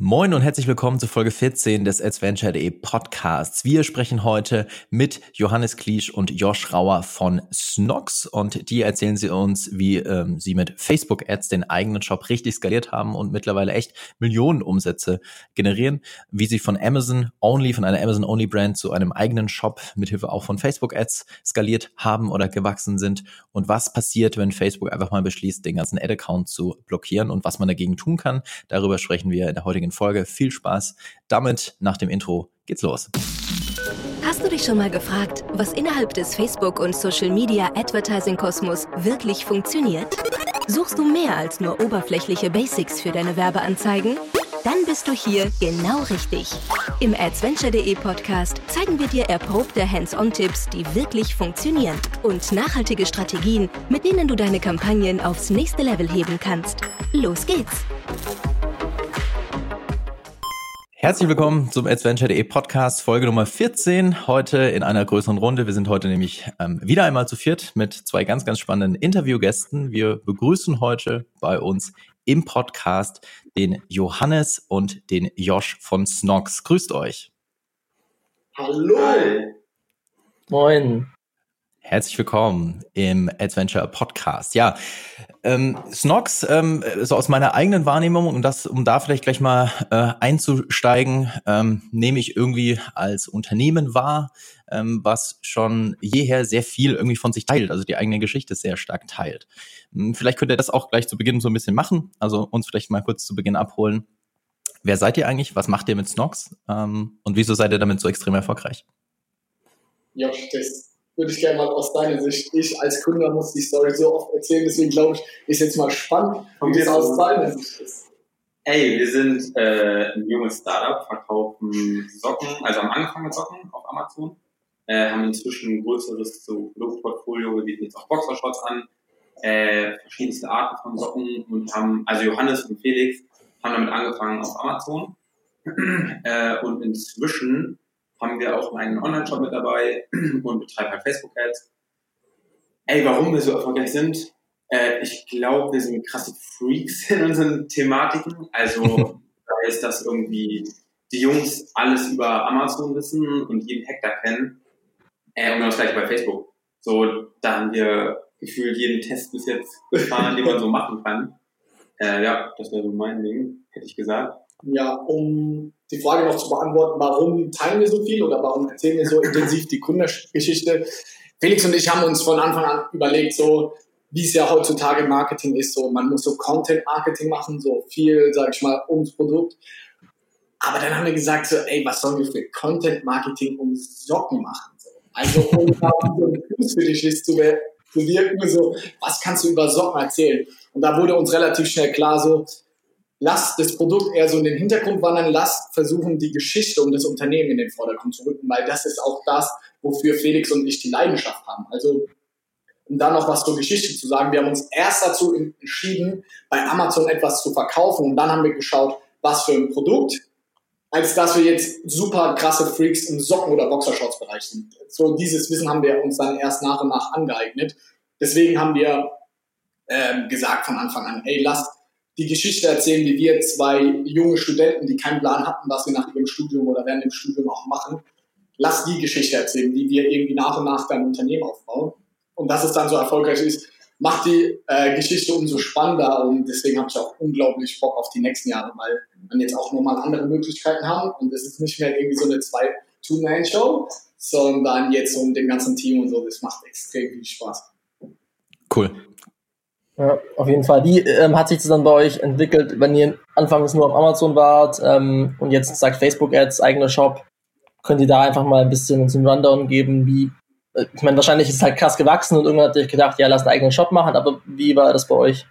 Moin und herzlich willkommen zu Folge 14 des Adventure.de Podcasts. Wir sprechen heute mit Johannes Kliesch und Josh Rauer von Snox und die erzählen sie uns, wie ähm, sie mit Facebook-Ads den eigenen Shop richtig skaliert haben und mittlerweile echt Millionen Umsätze generieren, wie sie von Amazon Only, von einer Amazon Only Brand zu einem eigenen Shop mithilfe auch von Facebook-Ads skaliert haben oder gewachsen sind und was passiert, wenn Facebook einfach mal beschließt, den ganzen Ad-Account zu blockieren und was man dagegen tun kann. Darüber sprechen wir in der heutigen heutigen Folge. Viel Spaß. Damit nach dem Intro geht's los. Hast du dich schon mal gefragt, was innerhalb des Facebook- und Social-Media Advertising-Kosmos wirklich funktioniert? Suchst du mehr als nur oberflächliche Basics für deine Werbeanzeigen? Dann bist du hier genau richtig. Im Adventure.de Podcast zeigen wir dir erprobte Hands-on-Tipps, die wirklich funktionieren und nachhaltige Strategien, mit denen du deine Kampagnen aufs nächste Level heben kannst. Los geht's! Herzlich willkommen zum Adventure.de Podcast, Folge Nummer 14. Heute in einer größeren Runde. Wir sind heute nämlich ähm, wieder einmal zu viert mit zwei ganz, ganz spannenden Interviewgästen. Wir begrüßen heute bei uns im Podcast den Johannes und den Josh von Snox. Grüßt euch. Hallo. Moin. Herzlich willkommen im Adventure Podcast. Ja, ähm, Snox, ähm, so aus meiner eigenen Wahrnehmung, um das, um da vielleicht gleich mal äh, einzusteigen, ähm, nehme ich irgendwie als Unternehmen wahr, ähm, was schon jeher sehr viel irgendwie von sich teilt, also die eigene Geschichte sehr stark teilt. Hm, vielleicht könnt ihr das auch gleich zu Beginn so ein bisschen machen, also uns vielleicht mal kurz zu Beginn abholen. Wer seid ihr eigentlich? Was macht ihr mit Snox? Ähm, und wieso seid ihr damit so extrem erfolgreich? Ja, das würde ich gerne mal aus deiner Sicht, ich als Kunde muss die Story so oft erzählen, deswegen glaube ich, ist jetzt mal spannend, wie das aus deiner Sicht ist. Hey, wir sind äh, ein junges Startup, verkaufen Socken, also haben angefangen mit Socken auf Amazon, äh, haben inzwischen ein größeres so Produktportfolio, wir bieten jetzt auch Boxershorts an, äh, verschiedenste Arten von Socken und haben, also Johannes und Felix haben damit angefangen auf Amazon äh, und inzwischen haben wir auch einen Online-Shop mit dabei und betreiben halt Facebook-Ads. Ey, warum wir so erfolgreich sind? Äh, ich glaube, wir sind krasse Freaks in unseren Thematiken. Also, da ist das irgendwie die Jungs alles über Amazon wissen und jeden Hektar kennen. Äh, und das gleiche bei Facebook. So, da haben wir gefühlt jeden Test bis jetzt gefahren, den man so machen kann. Äh, ja, das wäre so mein Ding, hätte ich gesagt. Ja, um die Frage noch zu beantworten, warum teilen wir so viel oder warum erzählen wir so intensiv die Kundengeschichte? Felix und ich haben uns von Anfang an überlegt, so wie es ja heutzutage Marketing ist, so man muss so Content Marketing machen, so viel, sage ich mal, ums Produkt. Aber dann haben wir gesagt, so, ey, was sollen wir für Content Marketing um Socken machen? So? Also um da so ein Fuß für dich ist zu, zu wirken, so, was kannst du über Socken erzählen? Und da wurde uns relativ schnell klar, so, lass das Produkt eher so in den Hintergrund wandern, lass versuchen, die Geschichte um das Unternehmen in den Vordergrund zu rücken, weil das ist auch das, wofür Felix und ich die Leidenschaft haben. Also, um da noch was zur Geschichte zu sagen, wir haben uns erst dazu entschieden, bei Amazon etwas zu verkaufen und dann haben wir geschaut, was für ein Produkt, als dass wir jetzt super krasse Freaks im Socken- oder Boxershorts-Bereich sind. So dieses Wissen haben wir uns dann erst nach und nach angeeignet. Deswegen haben wir ähm, gesagt von Anfang an, ey, lasst die Geschichte erzählen, wie wir zwei junge Studenten, die keinen Plan hatten, was sie nach ihrem Studium oder während dem Studium auch machen. Lass die Geschichte erzählen, wie wir irgendwie nach und nach dein Unternehmen aufbauen. Und dass es dann so erfolgreich ist, macht die äh, Geschichte umso spannender. Und deswegen habe ich auch unglaublich Bock auf die nächsten Jahre, weil man jetzt auch nochmal andere Möglichkeiten haben. Und es ist nicht mehr irgendwie so eine zwei Two-Man-Show, sondern jetzt so mit dem ganzen Team und so. Das macht extrem viel Spaß. Cool. Ja, auf jeden Fall. Wie ähm, hat sich das dann bei euch entwickelt, wenn ihr anfangs nur auf Amazon wart ähm, und jetzt sagt Facebook Ads, eigener Shop? Könnt ihr da einfach mal ein bisschen uns einen Rundown geben, wie, äh, ich meine, wahrscheinlich ist es halt krass gewachsen und irgendwann hat ihr gedacht, ja, lass einen eigenen Shop machen, aber wie war das bei euch?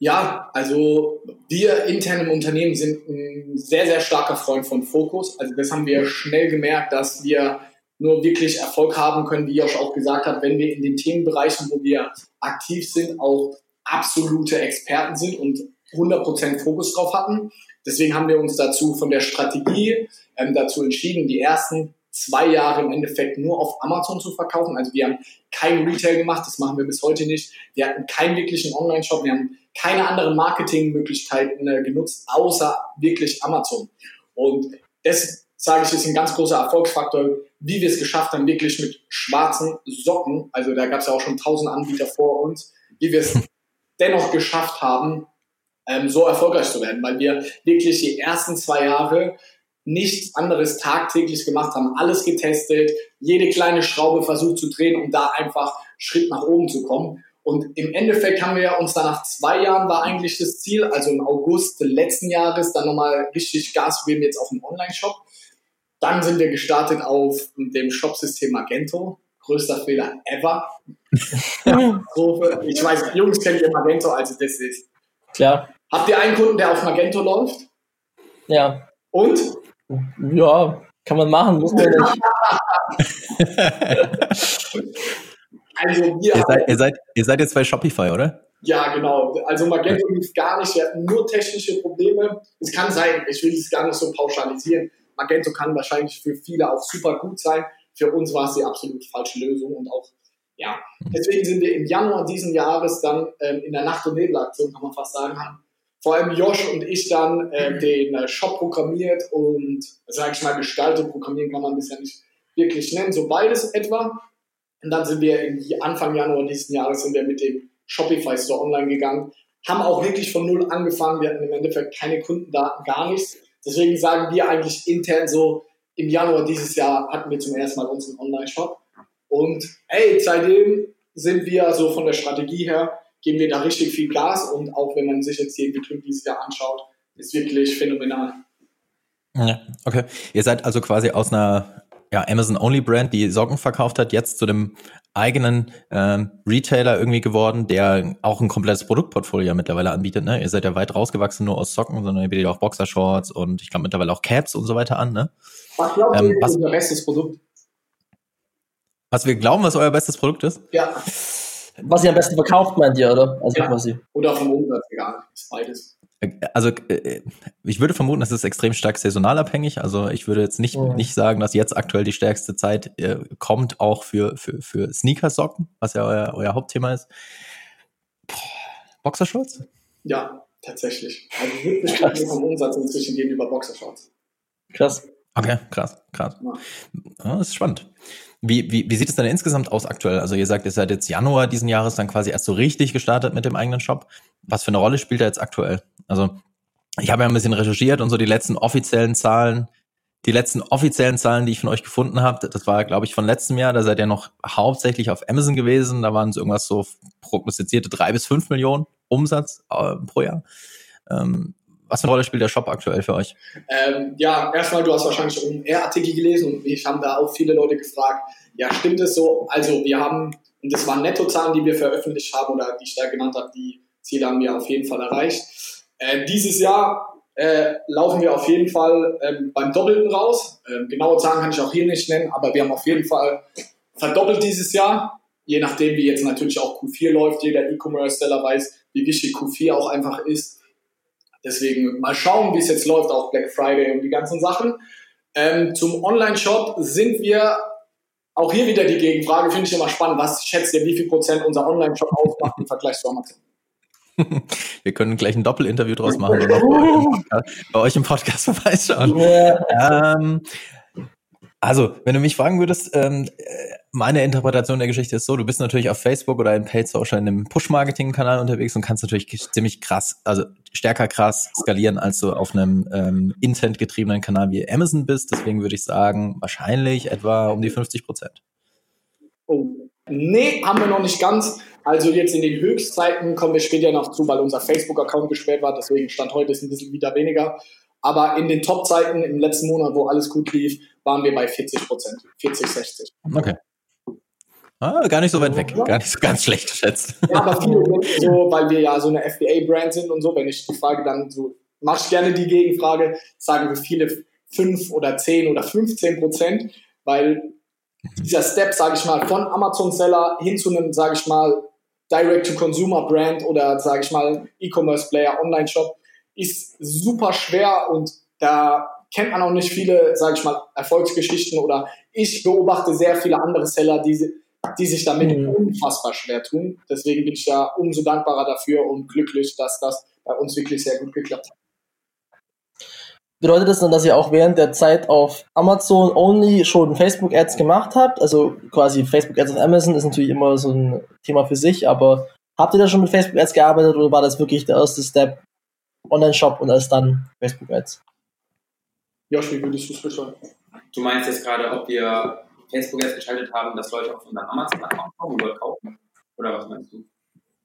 Ja, also wir intern im Unternehmen sind ein sehr, sehr starker Freund von Fokus. Also das haben wir schnell gemerkt, dass wir nur wirklich Erfolg haben können, wie Josh auch gesagt hat, wenn wir in den Themenbereichen, wo wir aktiv sind, auch absolute Experten sind und 100% Fokus drauf hatten. Deswegen haben wir uns dazu von der Strategie ähm, dazu entschieden, die ersten zwei Jahre im Endeffekt nur auf Amazon zu verkaufen. Also wir haben kein Retail gemacht, das machen wir bis heute nicht. Wir hatten keinen wirklichen Online-Shop, wir haben keine anderen Marketingmöglichkeiten äh, genutzt, außer wirklich Amazon. Und das, sage ich, ist ein ganz großer Erfolgsfaktor, wie wir es geschafft haben, wirklich mit schwarzen Socken, also da gab es ja auch schon tausend Anbieter vor uns, wie wir es dennoch geschafft haben, ähm, so erfolgreich zu werden, weil wir wirklich die ersten zwei Jahre nichts anderes tagtäglich gemacht haben, alles getestet, jede kleine Schraube versucht zu drehen, um da einfach Schritt nach oben zu kommen. Und im Endeffekt haben wir uns dann nach zwei Jahren war eigentlich das Ziel, also im August letzten Jahres, dann nochmal richtig Gas geben jetzt auf dem Online-Shop. Dann sind wir gestartet auf dem Shopsystem Magento. Größter Fehler ever. ich weiß, Jungs kennt ihr Magento, also das ist. Klar. Habt ihr einen Kunden, der auf Magento läuft? Ja. Und? Ja, kann man machen, muss man nicht. also wir ihr, seid, ihr, seid, ihr seid jetzt bei Shopify, oder? Ja, genau. Also Magento lief gar nicht. Wir hatten nur technische Probleme. Es kann sein, ich will es gar nicht so pauschalisieren. Magento kann wahrscheinlich für viele auch super gut sein. Für uns war es die absolut falsche Lösung und auch, ja. Deswegen sind wir im Januar diesen Jahres dann ähm, in der Nacht- und Nebelaktion, kann man fast sagen, haben vor allem Josh und ich dann äh, den äh, Shop programmiert und, sage ich mal, gestaltet. Programmieren kann man ja nicht wirklich nennen, so beides etwa. Und dann sind wir Anfang Januar diesen Jahres sind wir mit dem Shopify Store online gegangen, haben auch wirklich von null angefangen. Wir hatten im Endeffekt keine Kundendaten, gar nichts. Deswegen sagen wir eigentlich intern so, im Januar dieses Jahr hatten wir zum ersten Mal unseren Online-Shop. Und hey, seitdem sind wir so von der Strategie her geben wir da richtig viel Gas und auch wenn man sich jetzt die Entwicklung dieses Jahr anschaut, ist wirklich phänomenal. Ja, okay. Ihr seid also quasi aus einer ja, Amazon-Only-Brand, die Socken verkauft hat, jetzt zu dem eigenen ähm, Retailer irgendwie geworden, der auch ein komplettes Produktportfolio mittlerweile anbietet. Ne? Ihr seid ja weit rausgewachsen nur aus Socken, sondern ihr bietet auch Boxershorts und ich glaube mittlerweile auch Caps und so weiter an. Ne? Was glaubt ähm, ihr, ist unser bestes Produkt? Was wir glauben, was euer bestes Produkt ist? Ja was ihr am besten verkauft, meint ihr, oder? Also ja. quasi. Oder vom Umsatz, egal. Ist beides. Also äh, ich würde vermuten, es ist extrem stark saisonal abhängig. Also ich würde jetzt nicht, mhm. nicht sagen, dass jetzt aktuell die stärkste Zeit äh, kommt, auch für, für, für Sneakersocken, was ja euer, euer Hauptthema ist. Boxershorts? Ja, tatsächlich. Also 70 Prozent vom Umsatz inzwischen gehen über Boxershorts. Krass. Okay, krass, krass. Ja. ja. das ist spannend. Wie, wie, wie sieht es denn insgesamt aus aktuell? Also ihr sagt, ihr seid jetzt Januar diesen Jahres dann quasi erst so richtig gestartet mit dem eigenen Shop. Was für eine Rolle spielt er jetzt aktuell? Also ich habe ja ein bisschen recherchiert und so die letzten offiziellen Zahlen, die letzten offiziellen Zahlen, die ich von euch gefunden habe, das war, glaube ich, von letztem Jahr, da seid ihr noch hauptsächlich auf Amazon gewesen. Da waren es irgendwas so prognostizierte drei bis fünf Millionen Umsatz äh, pro Jahr. Ähm, was für eine Rolle spielt der Shop aktuell für euch? Ähm, ja, erstmal, du hast wahrscheinlich einen R-Artikel gelesen und ich habe da auch viele Leute gefragt, ja, stimmt es so? Also wir haben, und das waren Nettozahlen, die wir veröffentlicht haben oder die ich da genannt habe, die Ziele haben wir auf jeden Fall erreicht. Äh, dieses Jahr äh, laufen wir auf jeden Fall ähm, beim Doppelten raus. Ähm, genaue Zahlen kann ich auch hier nicht nennen, aber wir haben auf jeden Fall verdoppelt dieses Jahr. Je nachdem, wie jetzt natürlich auch Q4 läuft. Jeder E-Commerce-Seller weiß, wie wichtig Q4 auch einfach ist. Deswegen mal schauen, wie es jetzt läuft, auch Black Friday und die ganzen Sachen. Ähm, zum Online-Shop sind wir auch hier wieder die Gegenfrage, finde ich immer spannend. Was schätzt ihr, wie viel Prozent unser Online-Shop ausmacht im Vergleich zu Amazon? Wir können gleich ein Doppelinterview draus machen und bei euch im Podcast vorbeischauen. Ja. Ähm, also, wenn du mich fragen würdest, ähm, meine Interpretation der Geschichte ist so, du bist natürlich auf Facebook oder in Paid Social in einem Push-Marketing-Kanal unterwegs und kannst natürlich ziemlich krass, also stärker krass skalieren, als du auf einem ähm, Intent-getriebenen Kanal wie Amazon bist. Deswegen würde ich sagen, wahrscheinlich etwa um die 50 Prozent. Oh. Nee, haben wir noch nicht ganz. Also jetzt in den Höchstzeiten kommen wir später noch zu, weil unser Facebook-Account gesperrt war. Deswegen stand heute ist ein bisschen wieder weniger. Aber in den Top-Zeiten im letzten Monat, wo alles gut lief, waren wir bei 40 Prozent. 40, 60. Okay. Ah, gar nicht so weit weg, gar nicht so ganz schlecht geschätzt. Ja, aber viele so, weil wir ja so eine FBA-Brand sind und so, wenn ich die Frage dann so, mach ich gerne die Gegenfrage, sagen wir viele 5 oder 10 oder 15 Prozent, weil dieser Step, sage ich mal, von Amazon-Seller hin zu einem, sage ich mal, Direct-to-Consumer-Brand oder, sage ich mal, E-Commerce-Player, Online-Shop, ist super schwer und da kennt man auch nicht viele, sage ich mal, Erfolgsgeschichten oder ich beobachte sehr viele andere Seller, die, die sich damit mhm. unfassbar schwer tun. Deswegen bin ich da umso dankbarer dafür und glücklich, dass das bei uns wirklich sehr gut geklappt hat. Bedeutet das dann, dass ihr auch während der Zeit auf Amazon only schon Facebook-Ads gemacht habt? Also quasi Facebook-Ads auf Amazon ist natürlich immer so ein Thema für sich, aber habt ihr da schon mit Facebook-Ads gearbeitet oder war das wirklich der erste Step Online-Shop und erst dann Facebook-Ads? Josh, wie würdest du es beschreiben? Du meinst jetzt gerade, ob wir Facebook-Ads geschaltet haben, dass Leute auf unseren Amazon-Account kommen und dort kaufen? Oder was meinst du?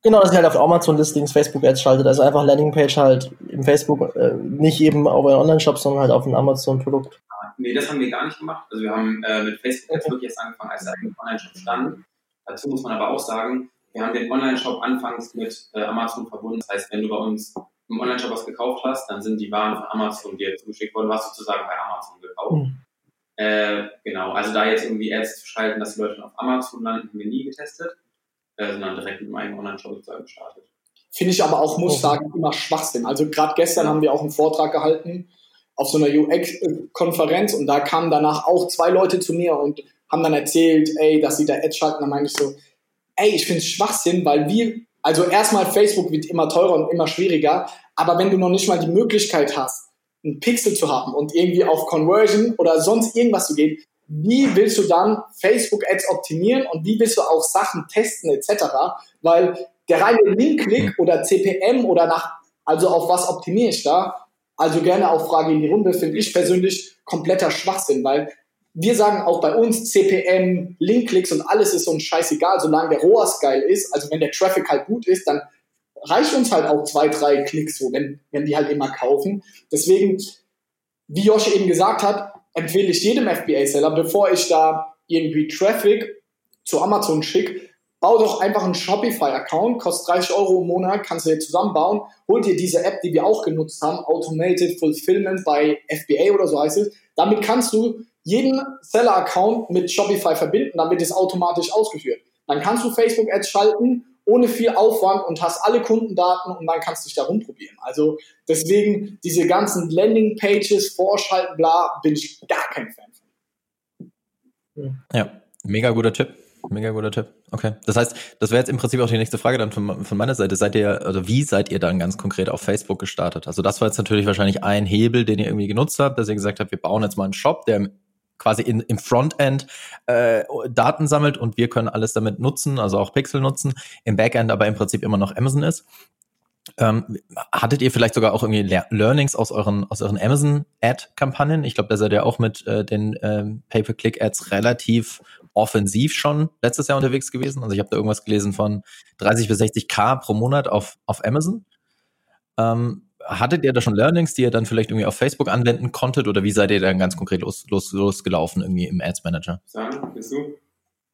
Genau, dass ihr halt auf Amazon-Listings Facebook-Ads schaltet. Also einfach Landingpage halt im Facebook, äh, nicht eben auf euren Online-Shop, sondern halt auf ein Amazon-Produkt. Nee, das haben wir gar nicht gemacht. Also wir haben äh, mit Facebook-Ads okay. wirklich erst angefangen, als der Online-Shop stand. Dazu muss man aber auch sagen, wir haben den Online-Shop anfangs mit äh, Amazon verbunden. Das heißt, wenn du bei uns im Online-Shop was gekauft hast, dann sind die Waren von Amazon dir zugeschickt worden, was sozusagen bei Amazon gekauft. Mhm. Äh, genau, also da jetzt irgendwie Ads zu schalten, dass die Leute auf Amazon landen, haben wir nie getestet, äh, sondern direkt mit meinem Online-Shop sozusagen gestartet. Finde ich aber auch, muss ich sagen, immer Schwachsinn. Also gerade gestern haben wir auch einen Vortrag gehalten auf so einer UX-Konferenz und da kamen danach auch zwei Leute zu mir und haben dann erzählt, ey, dass sie da Ads schalten. Da meine ich so, ey, ich finde es Schwachsinn, weil wir also erstmal Facebook wird immer teurer und immer schwieriger, aber wenn du noch nicht mal die Möglichkeit hast, einen Pixel zu haben und irgendwie auf Conversion oder sonst irgendwas zu gehen, wie willst du dann Facebook-Ads optimieren und wie willst du auch Sachen testen etc.? Weil der reine Link-Klick oder CPM oder nach, also auf was optimiere ich da? Also gerne auch Frage in die Runde, finde ich persönlich kompletter Schwachsinn, weil wir sagen auch bei uns CPM, Linkklicks und alles ist uns scheißegal, solange der ROAS geil ist. Also wenn der Traffic halt gut ist, dann reicht uns halt auch zwei, drei Klicks so, wenn, wenn die halt immer kaufen. Deswegen, wie Josh eben gesagt hat, empfehle ich jedem FBA-Seller, bevor ich da irgendwie Traffic zu Amazon schicke, bau doch einfach einen Shopify-Account, kostet 30 Euro im Monat, kannst du dir zusammenbauen, hol dir diese App, die wir auch genutzt haben, Automated Fulfillment bei FBA oder so heißt es. Damit kannst du jeden Seller-Account mit Shopify verbinden, dann wird es automatisch ausgeführt. Dann kannst du Facebook-Ads schalten ohne viel Aufwand und hast alle Kundendaten und dann kannst du dich da rumprobieren. Also deswegen diese ganzen Landing-Pages, Vorschalten, bla, bin ich gar kein Fan von. Ja, mega guter Tipp. Mega guter Tipp. Okay. Das heißt, das wäre jetzt im Prinzip auch die nächste Frage dann von, von meiner Seite. Seid ihr, also wie seid ihr dann ganz konkret auf Facebook gestartet? Also das war jetzt natürlich wahrscheinlich ein Hebel, den ihr irgendwie genutzt habt, dass ihr gesagt habt, wir bauen jetzt mal einen Shop, der quasi in, im Frontend äh, Daten sammelt und wir können alles damit nutzen, also auch Pixel nutzen, im Backend aber im Prinzip immer noch Amazon ist. Ähm, hattet ihr vielleicht sogar auch irgendwie Le Learnings aus euren aus euren Amazon Ad Kampagnen? Ich glaube, da seid ihr auch mit äh, den ähm, Pay-per-Click Ads relativ offensiv schon letztes Jahr unterwegs gewesen. Also ich habe da irgendwas gelesen von 30 bis 60 K pro Monat auf auf Amazon. Ähm, hattet ihr da schon Learnings, die ihr dann vielleicht irgendwie auf Facebook anwenden konntet oder wie seid ihr dann ganz konkret los, los, losgelaufen irgendwie im Ads Manager? Sagen, bist du?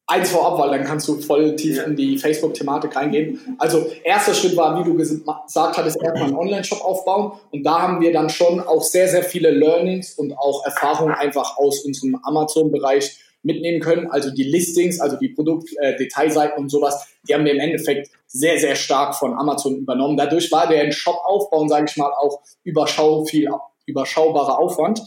Eins vorab, weil dann kannst du voll tief ja. in die Facebook-Thematik reingehen. Also erster Schritt war, wie du gesagt hattest, erstmal einen Online-Shop aufbauen und da haben wir dann schon auch sehr, sehr viele Learnings und auch Erfahrungen einfach aus unserem Amazon-Bereich mitnehmen können. Also die Listings, also die Produktdetailseiten äh, und sowas, die haben wir im Endeffekt sehr, sehr stark von Amazon übernommen. Dadurch war der Shop aufbauen, sage ich mal, auch überschau viel überschaubarer Aufwand.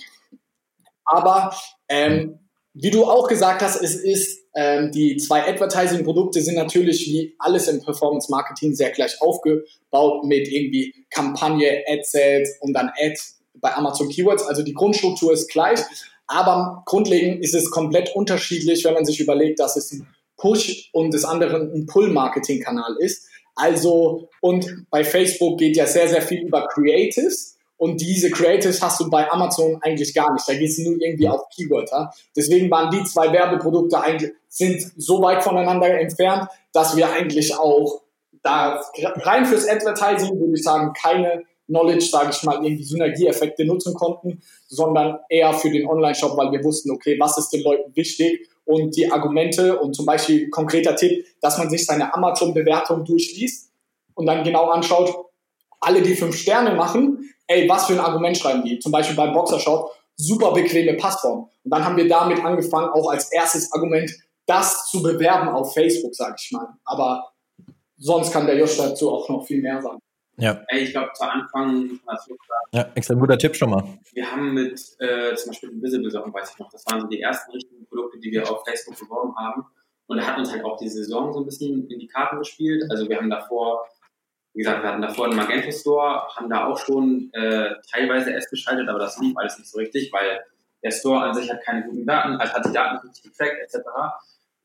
Aber ähm, wie du auch gesagt hast, es ist ähm, die zwei Advertising-Produkte sind natürlich wie alles im Performance-Marketing sehr gleich aufgebaut mit irgendwie Kampagne, Ad-Sales und dann Ads bei Amazon Keywords. Also die Grundstruktur ist gleich, aber grundlegend ist es komplett unterschiedlich, wenn man sich überlegt, dass es ein Push und des anderen ein Pull-Marketing-Kanal ist. Also, und bei Facebook geht ja sehr, sehr viel über Creatives. Und diese Creatives hast du bei Amazon eigentlich gar nicht. Da geht es nur irgendwie auf Keywörter. Deswegen waren die zwei Werbeprodukte eigentlich, sind so weit voneinander entfernt, dass wir eigentlich auch da rein fürs Advertising, würde ich sagen, keine Knowledge, sage ich mal, irgendwie Synergieeffekte nutzen konnten, sondern eher für den Online-Shop, weil wir wussten, okay, was ist den Leuten wichtig und die Argumente und zum Beispiel konkreter Tipp, dass man sich seine Amazon-Bewertung durchliest und dann genau anschaut, alle, die fünf Sterne machen, ey, was für ein Argument schreiben die? Zum Beispiel beim Boxershop, super bequeme Passform. Und dann haben wir damit angefangen, auch als erstes Argument das zu bewerben auf Facebook, sage ich mal. Aber sonst kann der Josh dazu auch noch viel mehr sagen. Ja. Ich glaube, zu Anfang, ja, extrem guter Tipp schon mal. Wir haben mit äh, zum Beispiel Invisible Sachen, weiß ich noch, das waren so die ersten richtigen Produkte, die wir auf Facebook beworben haben. Und da hat uns halt auch die Saison so ein bisschen in die Karten gespielt. Also wir haben davor, wie gesagt, wir hatten davor einen Magento Store, haben da auch schon äh, teilweise Ads geschaltet, aber das lief alles nicht so richtig, weil der Store an sich hat keine guten Daten, also hat die Daten nicht getrackt, etc.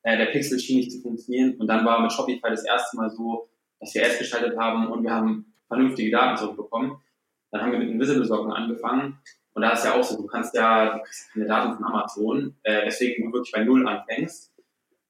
Äh, der Pixel schien nicht zu funktionieren. Und dann war mit Shopify das erste Mal so, dass wir Ads geschaltet haben und wir haben vernünftige Daten zurückbekommen. Dann haben wir mit Invisible Socken angefangen. Und da ist ja auch so, du kannst ja, du kriegst keine Daten von Amazon, äh, deswegen du wirklich bei Null anfängst.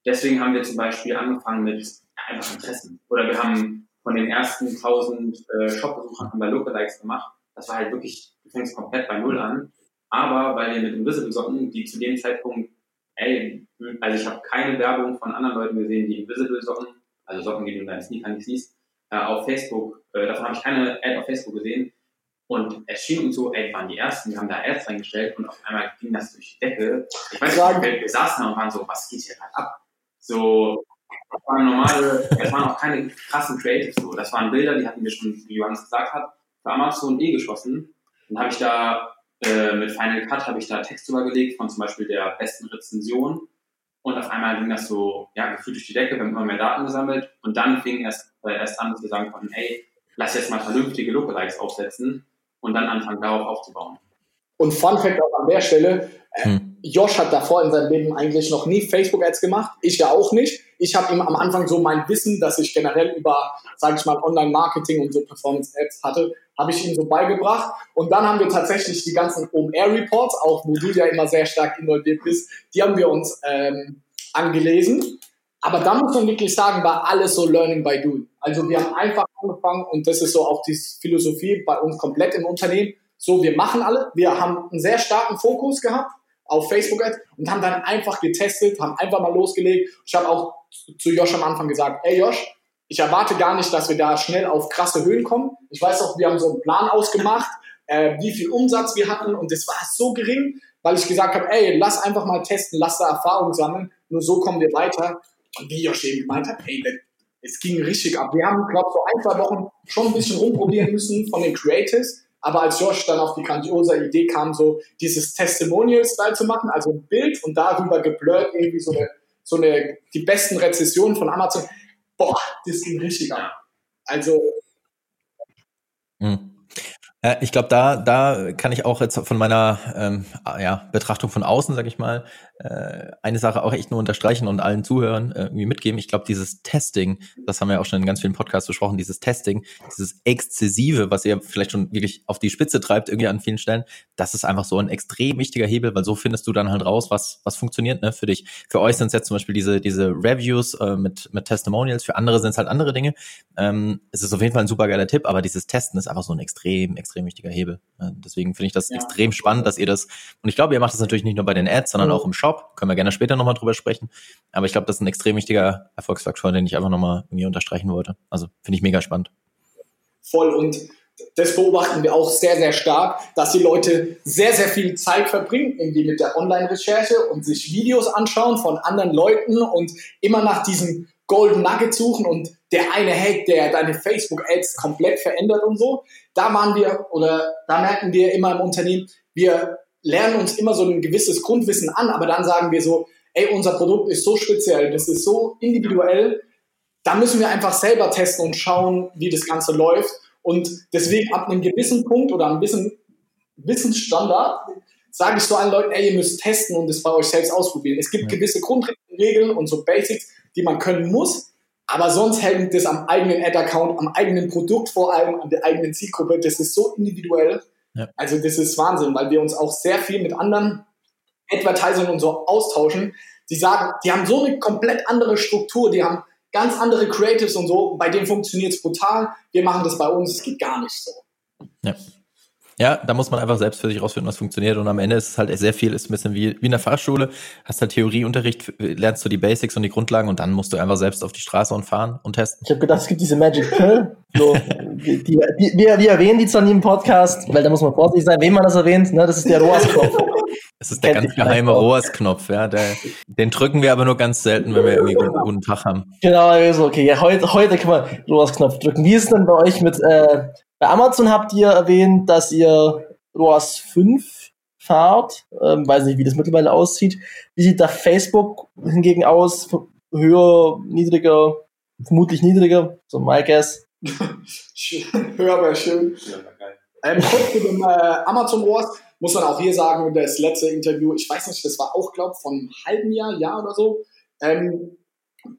Deswegen haben wir zum Beispiel angefangen mit ja, einfach Interessen. Oder wir haben von den ersten 1000 äh, Shop-Besuchern haben wir Lookalikes gemacht. Das war halt wirklich, du fängst komplett bei Null an. Aber weil wir mit Invisible Socken, die zu dem Zeitpunkt, ey, also ich habe keine Werbung von anderen Leuten gesehen, die Invisible Socken, also Socken, die du in deinen Sneakern nicht siehst, äh, auf Facebook, äh, davon habe ich keine Ad auf Facebook gesehen. Und es schien uns so, ey, waren die Ersten, die haben da Ads reingestellt und auf einmal ging das durch die Decke. Ich weiß nicht, wir, wir saßen da und waren so, was geht hier gerade ab? So, das waren normale, es waren auch keine krassen Creatives so. Das waren Bilder, die hatten wir schon, wie Johannes gesagt hat, für Amazon eh geschossen. Dann habe ich da äh, mit Final Cut habe ich da Text übergelegt von zum Beispiel der besten Rezension. Und auf einmal ging das so, ja, gefühlt durch die Decke, wir haben immer mehr Daten gesammelt. Und dann fing erst, äh, erst an, dass wir sagen konnten, hey, lass jetzt mal vernünftige Lookalikes aufsetzen und dann anfangen, darauf aufzubauen. Und Fun Fact auch an der Stelle, äh, hm. Josh hat davor in seinem Leben eigentlich noch nie Facebook-Ads gemacht, ich ja auch nicht. Ich habe ihm am Anfang so mein Wissen, das ich generell über, sage ich mal, Online-Marketing und so Performance-Ads hatte, habe ich ihm so beigebracht. Und dann haben wir tatsächlich die ganzen OMR-Reports, auch wo du ja immer sehr stark involviert bist, die haben wir uns ähm, angelesen. Aber da muss man wirklich sagen, war alles so Learning by Doing. Also wir haben einfach angefangen und das ist so auch die Philosophie bei uns komplett im Unternehmen. So, wir machen alle. Wir haben einen sehr starken Fokus gehabt auf Facebook Ads und haben dann einfach getestet, haben einfach mal losgelegt. Ich habe auch zu Josh am Anfang gesagt, ey Josh, ich erwarte gar nicht, dass wir da schnell auf krasse Höhen kommen. Ich weiß auch, wir haben so einen Plan ausgemacht, äh, wie viel Umsatz wir hatten und das war so gering, weil ich gesagt habe, ey, lass einfach mal testen, lass da Erfahrung sammeln, nur so kommen wir weiter. Und wie Josh eben gemeint hat, ey, es ging richtig ab. Wir haben, glaube ich, so ein, zwei Wochen schon ein bisschen rumprobieren müssen von den Creatives, aber als Josh dann auf die grandiose Idee kam, so dieses Testimonial-Style zu machen, also ein Bild und darüber geblurrt irgendwie so eine, so eine, die besten Rezessionen von Amazon, boah, das ging richtig ab. Also. Hm. Äh, ich glaube, da, da kann ich auch jetzt von meiner ähm, ja, Betrachtung von außen, sage ich mal, äh, eine Sache auch echt nur unterstreichen und allen Zuhörern äh, irgendwie mitgeben. Ich glaube, dieses Testing, das haben wir auch schon in ganz vielen Podcasts besprochen, dieses Testing, dieses Exzessive, was ihr vielleicht schon wirklich auf die Spitze treibt, irgendwie an vielen Stellen, das ist einfach so ein extrem wichtiger Hebel, weil so findest du dann halt raus, was, was funktioniert ne, für dich. Für euch sind es jetzt zum Beispiel diese, diese Reviews äh, mit, mit Testimonials, für andere sind es halt andere Dinge. Ähm, es ist auf jeden Fall ein super geiler Tipp, aber dieses Testen ist einfach so ein extrem, extrem wichtiger Hebel. Äh, deswegen finde ich das ja. extrem spannend, dass ihr das, und ich glaube, ihr macht das natürlich nicht nur bei den Ads, sondern mhm. auch im Shop Shop. Können wir gerne später nochmal drüber sprechen. Aber ich glaube, das ist ein extrem wichtiger Erfolgsfaktor, den ich einfach nochmal irgendwie unterstreichen wollte. Also finde ich mega spannend. Voll und das beobachten wir auch sehr, sehr stark, dass die Leute sehr, sehr viel Zeit verbringen, irgendwie mit der Online-Recherche und sich Videos anschauen von anderen Leuten und immer nach diesem Golden Nugget suchen und der eine Hack, der deine Facebook-Ads komplett verändert und so. Da waren wir oder da merken wir immer im Unternehmen, wir lernen uns immer so ein gewisses Grundwissen an, aber dann sagen wir so, ey, unser Produkt ist so speziell, das ist so individuell, da müssen wir einfach selber testen und schauen, wie das Ganze läuft. Und deswegen ab einem gewissen Punkt oder einem gewissen Wissensstandard sage ich so allen Leuten, ey, ihr müsst testen und das bei euch selbst ausprobieren. Es gibt ja. gewisse Grundregeln und so Basics, die man können muss, aber sonst hängt das am eigenen Ad-Account, am eigenen Produkt vor allem, an der eigenen Zielgruppe. Das ist so individuell. Ja. Also das ist Wahnsinn, weil wir uns auch sehr viel mit anderen Advertisern und so austauschen. Die sagen, die haben so eine komplett andere Struktur, die haben ganz andere Creatives und so. Bei denen funktioniert es brutal. Wir machen das bei uns, es geht gar nicht so. Ja. Ja, da muss man einfach selbst für sich rausfinden, was funktioniert. Und am Ende ist es halt sehr viel, ist ein bisschen wie, wie in der Fachschule. Hast halt Theorieunterricht, lernst du die Basics und die Grundlagen und dann musst du einfach selbst auf die Straße und fahren und testen. Ich habe gedacht, es gibt diese Magic Pill. So, die, die, die, wir, wir erwähnen die zwar nie im Podcast, weil da muss man vorsichtig sein, wem man das erwähnt. Ne? Das ist der ROAS-Knopf. Das ist der ganz geheime ROAS-Knopf, ja. Der, den drücken wir aber nur ganz selten, wenn wir irgendwie einen guten Tag haben. Genau, also okay, ja, heute, heute kann man ROAS-Knopf drücken. Wie ist es denn bei euch mit, äh, bei Amazon habt ihr erwähnt, dass ihr ROAS 5 fahrt. Ähm, weiß nicht, wie das mittlerweile aussieht. Wie sieht da Facebook hingegen aus? Höher, niedriger, vermutlich niedriger, so my guess. Höher aber schön. Ähm, kurz zu dem äh, Amazon ROAS muss man auch hier sagen, das letzte Interview, ich weiß nicht, das war auch, glaube von einem halben Jahr, Jahr oder so. Ähm,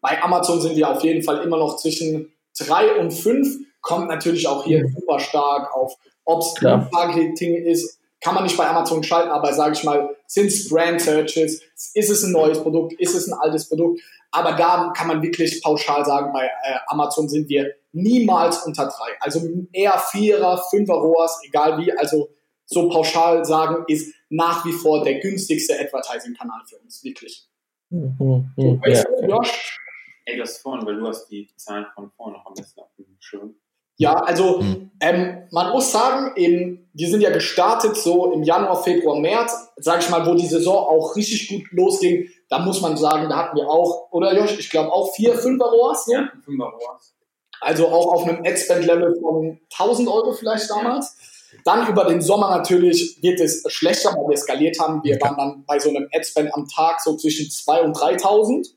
bei Amazon sind wir auf jeden Fall immer noch zwischen drei und fünf. Kommt natürlich auch hier mhm. super stark auf, ob es Marketing ist, kann man nicht bei Amazon schalten, aber sage ich mal, sind es Brand Searches, ist es ein neues Produkt, ist es ein altes Produkt, aber da kann man wirklich pauschal sagen, bei äh, Amazon sind wir niemals unter drei. Also eher Vierer, Fünfer ROAS, egal wie, also so pauschal sagen, ist nach wie vor der günstigste Advertising-Kanal für uns, wirklich. Mhm, mhm, ja. Josh? Ey, das vorne, weil du hast die Zahlen von vorne noch am besten auf dem Schirm. Ja, also mhm. ähm, man muss sagen, eben, wir sind ja gestartet so im Januar, Februar, März, sage ich mal, wo die Saison auch richtig gut losging. Da muss man sagen, da hatten wir auch, oder Josh, ich glaube auch vier, fünfer ROAS. Ja, fünfer ROAS. Also auch auf einem Ad-Spend-Level von 1000 Euro vielleicht damals. Dann über den Sommer natürlich wird es schlechter, weil wir skaliert haben. Wir waren dann bei so einem Ad-Spend am Tag so zwischen 2.000 und 3.000.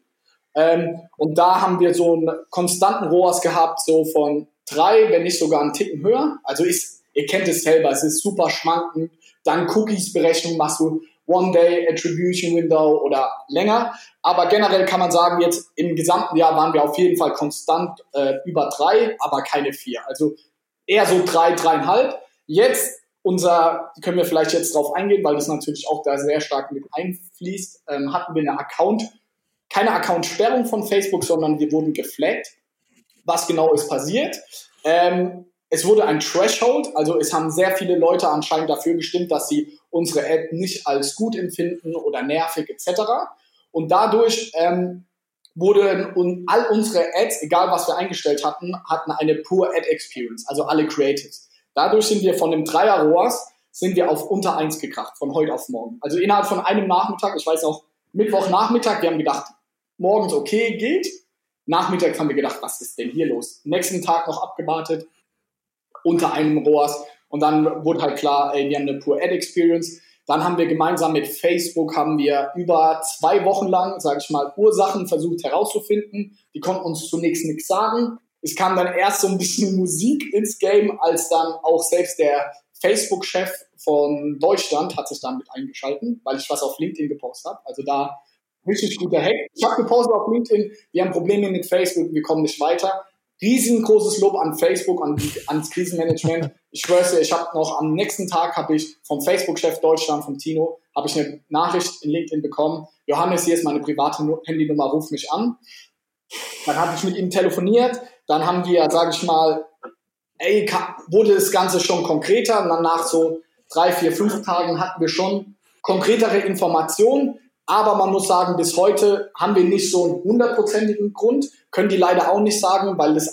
Ähm, und da haben wir so einen konstanten ROAS gehabt, so von drei, wenn nicht sogar einen Ticken höher. Also ist, ihr kennt es selber, es ist super schwankend. Dann Cookies-Berechnung machst du One-Day Attribution Window oder länger. Aber generell kann man sagen, jetzt im gesamten Jahr waren wir auf jeden Fall konstant äh, über drei, aber keine vier. Also eher so drei, dreieinhalb. Jetzt unser, können wir vielleicht jetzt drauf eingehen, weil das natürlich auch da sehr stark mit einfließt, ähm, hatten wir eine Account, keine Account-Sperrung von Facebook, sondern wir wurden geflaggt was genau ist passiert. Ähm, es wurde ein Threshold, also es haben sehr viele Leute anscheinend dafür gestimmt, dass sie unsere Ad nicht als gut empfinden oder nervig etc. Und dadurch ähm, wurden all unsere Ads, egal was wir eingestellt hatten, hatten eine pure Ad Experience, also alle Creatives. Dadurch sind wir von dem Dreier ROAS sind wir auf unter eins gekracht, von heute auf morgen. Also innerhalb von einem Nachmittag, ich weiß auch, Mittwochnachmittag, wir haben gedacht, morgens okay, geht. Nachmittags haben wir gedacht, was ist denn hier los? Nächsten Tag noch abgewartet, unter einem ROAS. Und dann wurde halt klar, ey, wir haben eine Pure Ad Experience. Dann haben wir gemeinsam mit Facebook haben wir über zwei Wochen lang, sage ich mal, Ursachen versucht herauszufinden. Die konnten uns zunächst nichts sagen. Es kam dann erst so ein bisschen Musik ins Game, als dann auch selbst der Facebook-Chef von Deutschland hat sich dann mit eingeschalten, weil ich was auf LinkedIn gepostet habe. Also da Richtig guter Hack. Ich habe gepostet auf LinkedIn, wir haben Probleme mit Facebook, wir kommen nicht weiter. Riesengroßes Lob an Facebook, an, ans Krisenmanagement. Ich schwör's dir, ich habe noch am nächsten Tag habe ich vom Facebook-Chef Deutschland, vom Tino, habe ich eine Nachricht in LinkedIn bekommen. Johannes, hier ist meine private Handynummer, ruf mich an. Dann habe ich mit ihm telefoniert. Dann haben wir, sage ich mal, ey, wurde das Ganze schon konkreter. Und dann nach so drei, vier, fünf Tagen hatten wir schon konkretere Informationen. Aber man muss sagen, bis heute haben wir nicht so einen hundertprozentigen Grund, können die leider auch nicht sagen, weil das,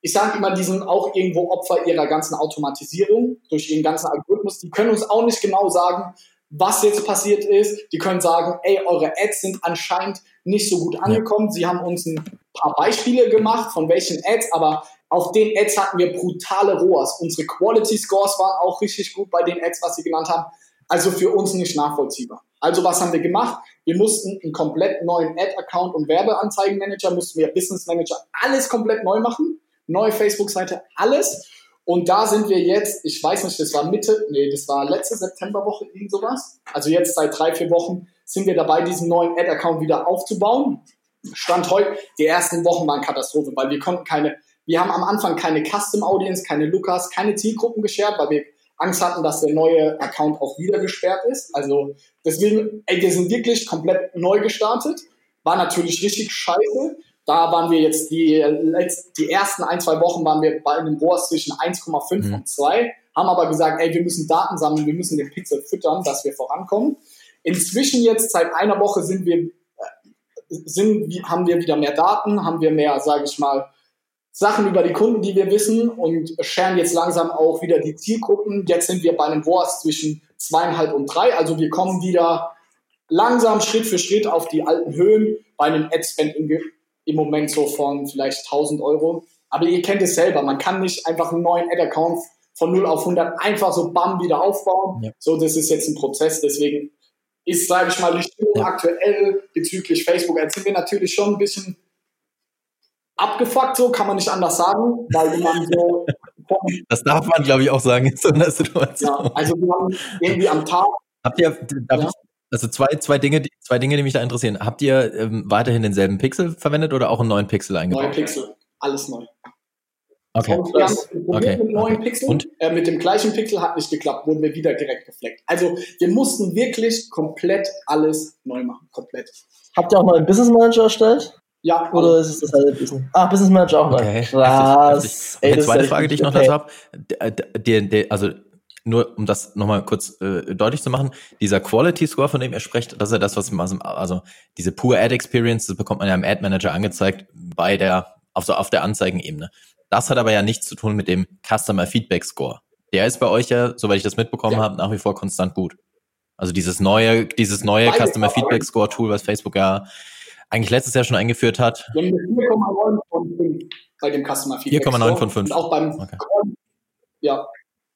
ich sage immer, die sind auch irgendwo Opfer ihrer ganzen Automatisierung durch ihren ganzen Algorithmus. Die können uns auch nicht genau sagen, was jetzt passiert ist. Die können sagen, ey, eure Ads sind anscheinend nicht so gut angekommen. Sie haben uns ein paar Beispiele gemacht, von welchen Ads, aber auf den Ads hatten wir brutale ROAS. Unsere Quality Scores waren auch richtig gut bei den Ads, was sie genannt haben. Also für uns nicht nachvollziehbar. Also was haben wir gemacht? Wir mussten einen komplett neuen Ad-Account und Werbeanzeigenmanager, mussten wir Business Manager, alles komplett neu machen. Neue Facebook-Seite, alles. Und da sind wir jetzt, ich weiß nicht, das war Mitte, nee, das war letzte Septemberwoche, irgend sowas. Also jetzt seit drei, vier Wochen sind wir dabei, diesen neuen Ad-Account wieder aufzubauen. Stand heute, die ersten Wochen waren Katastrophe, weil wir konnten keine, wir haben am Anfang keine Custom Audience, keine Lukas, keine Zielgruppen geschert, weil wir Angst hatten, dass der neue Account auch wieder gesperrt ist. Also deswegen, ey, wir sind wirklich komplett neu gestartet. War natürlich richtig scheiße. Da waren wir jetzt die, letzt, die ersten ein, zwei Wochen waren wir bei einem ROAS zwischen 1,5 mhm. und 2, haben aber gesagt, ey, wir müssen Daten sammeln, wir müssen den Pixel füttern, dass wir vorankommen. Inzwischen jetzt seit einer Woche sind wir, äh, sind, haben wir wieder mehr Daten, haben wir mehr, sage ich mal, Sachen über die Kunden, die wir wissen und scheren jetzt langsam auch wieder die Zielgruppen. Jetzt sind wir bei einem ROAS zwischen zweieinhalb und drei, also wir kommen wieder langsam Schritt für Schritt auf die alten Höhen bei einem Ad-Spend im Moment so von vielleicht 1000 Euro. Aber ihr kennt es selber, man kann nicht einfach einen neuen Ad-Account von 0 auf 100 einfach so bam wieder aufbauen. Ja. So, das ist jetzt ein Prozess, deswegen ist, sage ich mal, die Stimmung ja. aktuell bezüglich Facebook. Jetzt sind wir natürlich schon ein bisschen abgefuckt, so kann man nicht anders sagen, weil man so. Das darf man, glaube ich, auch sagen in so einer Situation. Ja, also wir haben irgendwie am Tag. Habt ihr, ja? ich, also zwei, zwei Dinge, die, zwei Dinge, die mich da interessieren. Habt ihr ähm, weiterhin denselben Pixel verwendet oder auch einen neuen Pixel eingebaut? Neue Pixel, alles neu. Okay. Und wir haben ein okay. mit neuen okay. Pixel. Und? Äh, mit dem gleichen Pixel hat nicht geklappt, wurden wir wieder direkt gefleckt. Also wir mussten wirklich komplett alles neu machen. Komplett. Habt ihr auch mal einen Business Manager erstellt? Ja. Oder ist es das halt Business? Ah, Business Manager auch noch. Okay. Krass. Ey, die zweite Frage, die ich noch okay. dazu habe, also nur um das nochmal kurz äh, deutlich zu machen, dieser Quality Score, von dem ihr sprecht, das ist ja das, was man, also diese pure Ad Experience, das bekommt man ja im Ad Manager angezeigt bei der, auf, so, auf der Anzeigenebene. Das hat aber ja nichts zu tun mit dem Customer Feedback Score. Der ist bei euch ja, soweit ich das mitbekommen ja. habe, nach wie vor konstant gut. Also dieses neue, dieses neue Beide Customer Feedback Score Tool, was Facebook ja eigentlich letztes Jahr schon eingeführt hat. Wir haben 4,9 von 5 bei dem Customer Feedback 4,9 von 5. Und auch beim, okay. ja,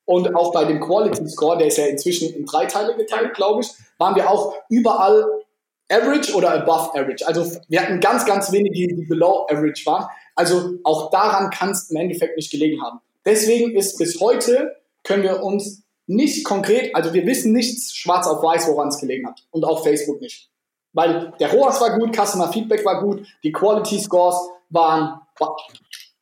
und auch bei dem Quality Score, der ist ja inzwischen in drei Teile geteilt, glaube ich, waren wir auch überall average oder above average. Also wir hatten ganz, ganz wenige, die below average waren. Also auch daran kann es im Endeffekt nicht gelegen haben. Deswegen ist bis heute, können wir uns nicht konkret, also wir wissen nichts schwarz auf weiß, woran es gelegen hat. Und auch Facebook nicht. Weil der ROAS war gut, Customer Feedback war gut, die Quality Scores waren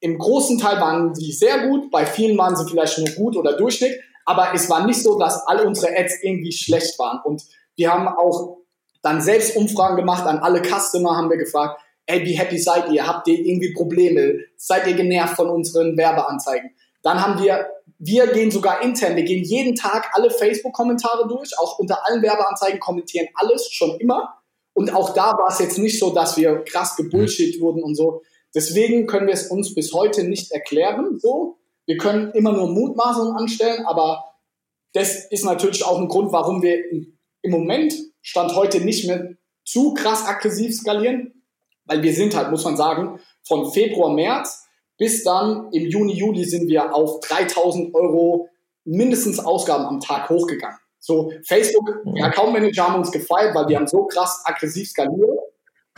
im großen Teil waren sie sehr gut, bei vielen waren sie vielleicht nur gut oder Durchschnitt, aber es war nicht so, dass alle unsere Ads irgendwie schlecht waren. Und wir haben auch dann selbst Umfragen gemacht an alle Customer, haben wir gefragt, ey, wie happy seid ihr? Habt ihr irgendwie Probleme? Seid ihr genervt von unseren Werbeanzeigen? Dann haben wir, wir gehen sogar intern, wir gehen jeden Tag alle Facebook-Kommentare durch, auch unter allen Werbeanzeigen kommentieren alles, schon immer. Und auch da war es jetzt nicht so, dass wir krass gebullshit wurden und so. Deswegen können wir es uns bis heute nicht erklären. So, wir können immer nur Mutmaßungen anstellen, aber das ist natürlich auch ein Grund, warum wir im Moment Stand heute nicht mehr zu krass aggressiv skalieren, weil wir sind halt, muss man sagen, von Februar, März bis dann im Juni, Juli sind wir auf 3000 Euro mindestens Ausgaben am Tag hochgegangen. So, Facebook, der mhm. Account Manager haben uns gefeiert, weil wir haben so krass aggressiv skaliert,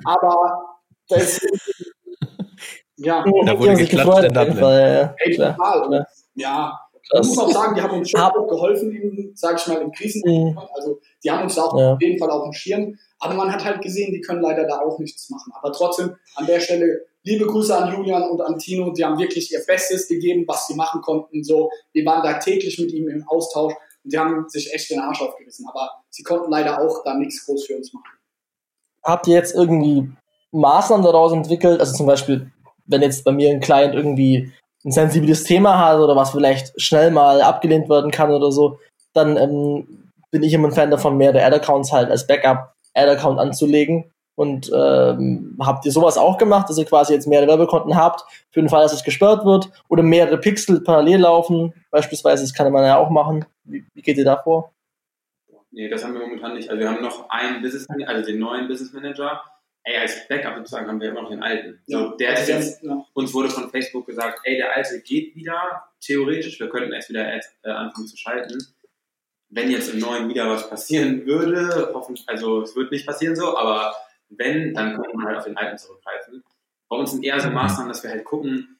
aber das ja, da wurde geklatscht in Dublin. Fall, ja. Ey, total. Ja, ich muss auch sagen, die haben uns schon auch geholfen, in, sag ich mal, im Krisen. Mhm. Also die haben uns da auch ja. auf jeden Fall auf dem Schirm. Aber man hat halt gesehen, die können leider da auch nichts machen. Aber trotzdem an der Stelle liebe Grüße an Julian und an Tino. Die haben wirklich ihr Bestes gegeben, was sie machen konnten. So, wir waren da täglich mit ihm im Austausch die haben sich echt den Arsch aufgerissen. Aber sie konnten leider auch da nichts groß für uns machen. Habt ihr jetzt irgendwie Maßnahmen daraus entwickelt? Also zum Beispiel wenn jetzt bei mir ein Client irgendwie ein sensibles Thema hat oder was vielleicht schnell mal abgelehnt werden kann oder so, dann ähm, bin ich immer ein Fan davon, mehrere Ad-Accounts halt als Backup-Ad-Account anzulegen. Und ähm, habt ihr sowas auch gemacht, dass ihr quasi jetzt mehrere Werbekonten habt, für den Fall, dass es gesperrt wird, oder mehrere Pixel parallel laufen, beispielsweise, das kann man ja auch machen. Wie, wie geht ihr da vor? Nee, das haben wir momentan nicht. Also wir haben noch einen Business Manager, also den neuen Business Manager, ey, als Backup sozusagen haben wir immer noch den alten. Ja. So, der ist jetzt, ja. uns wurde von Facebook gesagt, ey, der alte geht wieder, theoretisch, wir könnten erst wieder Ads, äh, anfangen zu schalten. Wenn jetzt im neuen wieder was passieren würde, hoffentlich, also es wird nicht passieren so, aber wenn, dann könnte man halt auf den alten zurückgreifen. Bei uns sind eher so Maßnahmen, dass wir halt gucken,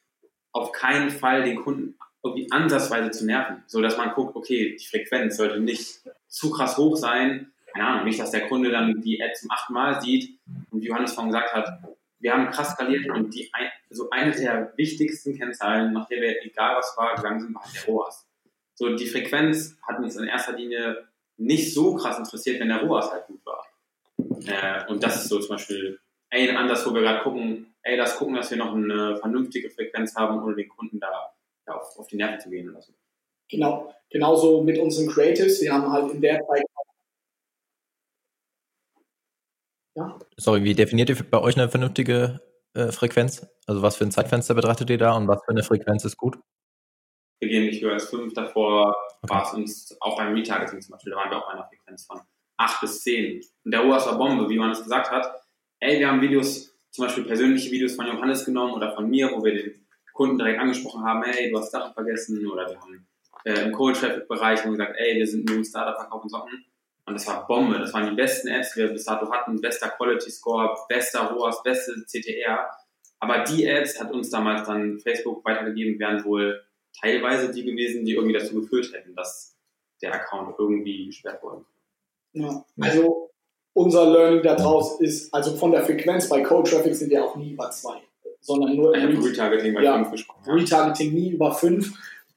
auf keinen Fall den Kunden irgendwie ansatzweise zu nerven, so dass man guckt, okay, die Frequenz sollte nicht zu krass hoch sein, keine Ahnung, nicht, dass der Kunde dann die Ad zum achten Mal sieht und wie Johannes vorhin gesagt hat, wir haben krass skaliert und die ein, so eine der wichtigsten Kennzahlen, nach der wir, egal was war, gegangen sind, war halt der ROAS. So, die Frequenz hat uns in erster Linie nicht so krass interessiert, wenn der ROAS halt gut war. Äh, und das ist so zum Beispiel ein Anlass, wo wir gerade gucken, ey, das gucken, dass wir noch eine vernünftige Frequenz haben, ohne den Kunden da ja, auf, auf die Nerven zu gehen oder so. Genau, genauso mit unseren Creatives. Wir haben halt in der Zeit ja. Sorry, wie definiert ihr bei euch eine vernünftige äh, Frequenz? Also was für ein Zeitfenster betrachtet ihr da und was für eine Frequenz ist gut? Wir gehen nicht höher als 5. Davor okay. war es uns auch beim Retargeting zum Beispiel, da waren wir auch bei einer Frequenz von 8 bis 10. Und der ROAS war Bombe, wie man es gesagt hat. Ey, wir haben Videos, zum Beispiel persönliche Videos von Johannes genommen oder von mir, wo wir den Kunden direkt angesprochen haben, hey, du hast Sachen vergessen oder wir haben äh, im Cold Traffic Bereich gesagt, ey, wir sind nur ein Startup, verkaufen Socken. Und das war Bombe. Das waren die besten Apps, die wir bis dato hatten. Bester Quality Score, bester ROAS, beste CTR. Aber die Apps hat uns damals dann Facebook weitergegeben, wären wohl teilweise die gewesen, die irgendwie dazu geführt hätten, dass der Account irgendwie gesperrt wurde. Ja, also unser Learning daraus ist, also von der Frequenz bei Code Traffic sind wir auch nie über zwei, sondern nur ich Retargeting bei ja, fünf gesprochen. Retargeting nie über fünf.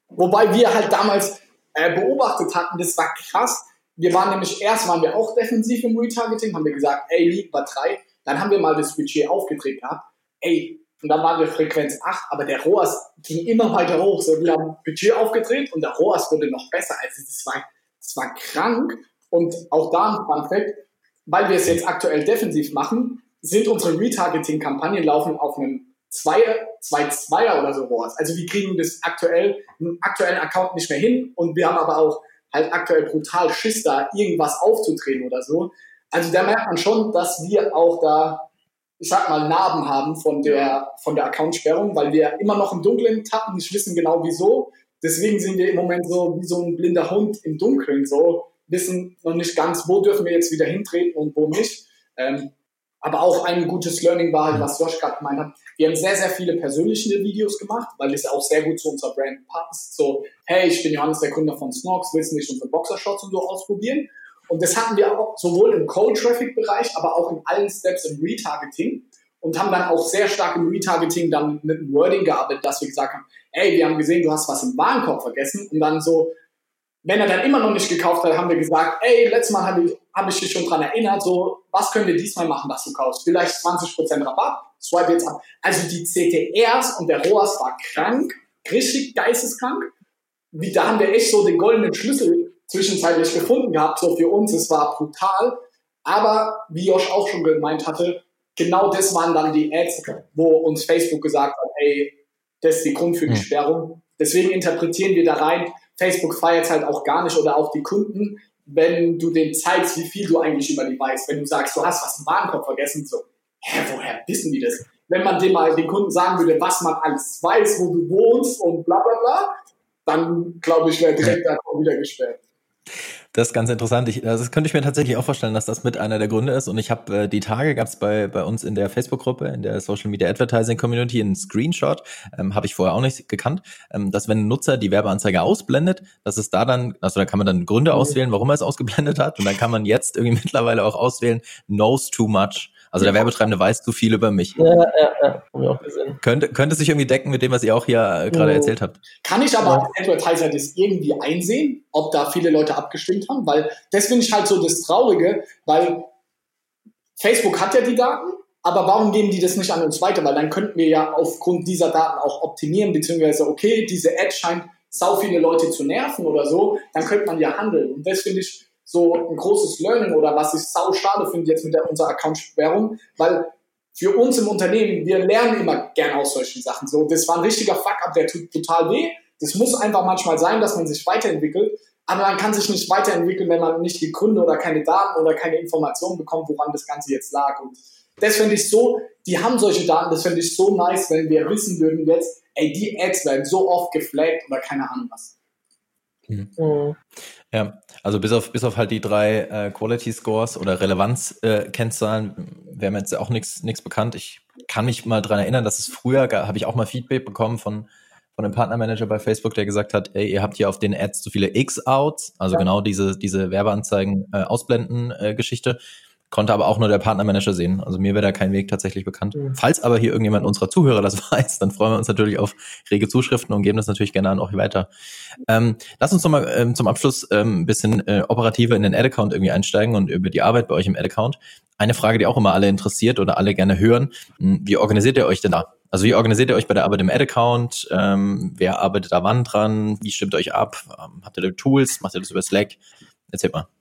Wobei wir halt damals äh, beobachtet hatten, das war krass. Wir waren nämlich, erst waren wir auch defensiv im Retargeting, haben wir gesagt, ey, liegt bei drei. Dann haben wir mal das Budget aufgedreht gehabt. Ey, und dann waren wir Frequenz 8, aber der ROAS ging immer weiter hoch. So, wir haben Budget aufgedreht und der ROAS wurde noch besser. Also das war, das war krank. Und auch da ein Fun Fact, weil wir es jetzt aktuell defensiv machen, sind unsere Retargeting-Kampagnen laufen auf einem Zweier, zwei Zweier oder so ROAS. Also wir kriegen das aktuell, einen aktuellen Account nicht mehr hin und wir haben aber auch halt aktuell brutal Schiss da, irgendwas aufzudrehen oder so. Also da merkt man schon, dass wir auch da, ich sag mal, Narben haben von der, von der Accountsperrung, weil wir immer noch im Dunkeln tappen, nicht wissen genau wieso. Deswegen sind wir im Moment so wie so ein blinder Hund im Dunkeln, so wissen noch nicht ganz, wo dürfen wir jetzt wieder hintreten und wo nicht. Ähm, aber auch ein gutes Learning war halt, was Josh gerade gemeint hat. Wir haben sehr, sehr viele persönliche Videos gemacht, weil das auch sehr gut zu unserer Brand passt. So, hey, ich bin Johannes, der Kunde von Snox, willst du nicht unsere Boxershots und so ausprobieren? Und das hatten wir auch sowohl im Cold-Traffic-Bereich, aber auch in allen Steps im Retargeting und haben dann auch sehr stark im Retargeting dann mit dem Wording gearbeitet, dass wir gesagt haben, ey, wir haben gesehen, du hast was im Warenkorb vergessen und dann so, wenn er dann immer noch nicht gekauft hat, haben wir gesagt, ey, letztes Mal habe ich, hab ich dich schon dran erinnert, so, was können wir diesmal machen, dass du kaufst? Vielleicht 20% Rabatt, swipe jetzt ab. Also die CTRs und der ROAS war krank, richtig geisteskrank. Wie, da haben wir echt so den goldenen Schlüssel zwischenzeitlich gefunden gehabt, so für uns, es war brutal. Aber wie Josh auch schon gemeint hatte, genau das waren dann die Ads, wo uns Facebook gesagt hat, ey, das ist die Grund für die hm. Sperrung. Deswegen interpretieren wir da rein, Facebook feiert halt auch gar nicht oder auch die Kunden, wenn du denen zeigst, wie viel du eigentlich über die weißt. Wenn du sagst, du hast was im Warenkorb vergessen, so, hä, woher wissen die das? Wenn man dem mal den Kunden sagen würde, was man alles weiß, wo du wohnst und bla bla bla, dann glaube ich, wäre direkt ja. wieder gesperrt. Das ist ganz interessant. Ich, das könnte ich mir tatsächlich auch vorstellen, dass das mit einer der Gründe ist. Und ich habe äh, die Tage gab es bei, bei uns in der Facebook-Gruppe, in der Social Media Advertising Community, einen Screenshot, ähm, habe ich vorher auch nicht gekannt, ähm, dass wenn ein Nutzer die Werbeanzeige ausblendet, dass es da dann, also da kann man dann Gründe auswählen, warum er es ausgeblendet hat. Und dann kann man jetzt irgendwie mittlerweile auch auswählen, knows too much. Also der Werbetreibende weiß zu viel über mich. Ja, ja, ja, hab ich auch gesehen. Könnte, könnte sich irgendwie decken mit dem, was ihr auch hier äh, gerade erzählt habt. Kann ich aber als Advertiser das irgendwie einsehen, ob da viele Leute abgestimmt haben? Weil das finde ich halt so das Traurige, weil Facebook hat ja die Daten, aber warum geben die das nicht an uns weiter? Weil dann könnten wir ja aufgrund dieser Daten auch optimieren, beziehungsweise, okay, diese Ad scheint sau viele Leute zu nerven oder so, dann könnte man ja handeln. Und das finde ich so ein großes Learning oder was ich sau schade finde jetzt mit der, unserer Accountsperrung, weil für uns im Unternehmen, wir lernen immer gern aus solchen Sachen. So, das war ein richtiger Fuck-up, der tut total weh. Das muss einfach manchmal sein, dass man sich weiterentwickelt. Aber man kann sich nicht weiterentwickeln, wenn man nicht die Gründe oder keine Daten oder keine Informationen bekommt, woran das Ganze jetzt lag. Und das finde ich so, die haben solche Daten, das finde ich so nice, wenn wir wissen würden jetzt, ey, die Ads werden so oft geflaggt oder keine Ahnung was. Mhm. mhm. Ja, also bis auf, bis auf halt die drei äh, Quality Scores oder Relevanz-Kennzahlen äh, wäre mir jetzt auch nichts bekannt. Ich kann mich mal dran erinnern, dass es früher, habe ich auch mal Feedback bekommen von, von einem Partnermanager bei Facebook, der gesagt hat, ey, ihr habt hier auf den Ads zu viele X-Outs, also ja. genau diese, diese Werbeanzeigen äh, ausblenden äh, Geschichte. Konnte aber auch nur der Partnermanager sehen. Also mir wäre da kein Weg tatsächlich bekannt. Mhm. Falls aber hier irgendjemand unserer Zuhörer das weiß, dann freuen wir uns natürlich auf rege Zuschriften und geben das natürlich gerne an euch weiter. Ähm, lass uns nochmal ähm, zum Abschluss ähm, ein bisschen äh, operativer in den Ad-Account irgendwie einsteigen und über die Arbeit bei euch im Ad-Account. Eine Frage, die auch immer alle interessiert oder alle gerne hören. Hm, wie organisiert ihr euch denn da? Also wie organisiert ihr euch bei der Arbeit im Ad-Account? Ähm, wer arbeitet da wann dran? Wie stimmt ihr euch ab? Ähm, habt ihr da Tools? Macht ihr das über Slack? Erzählt mal.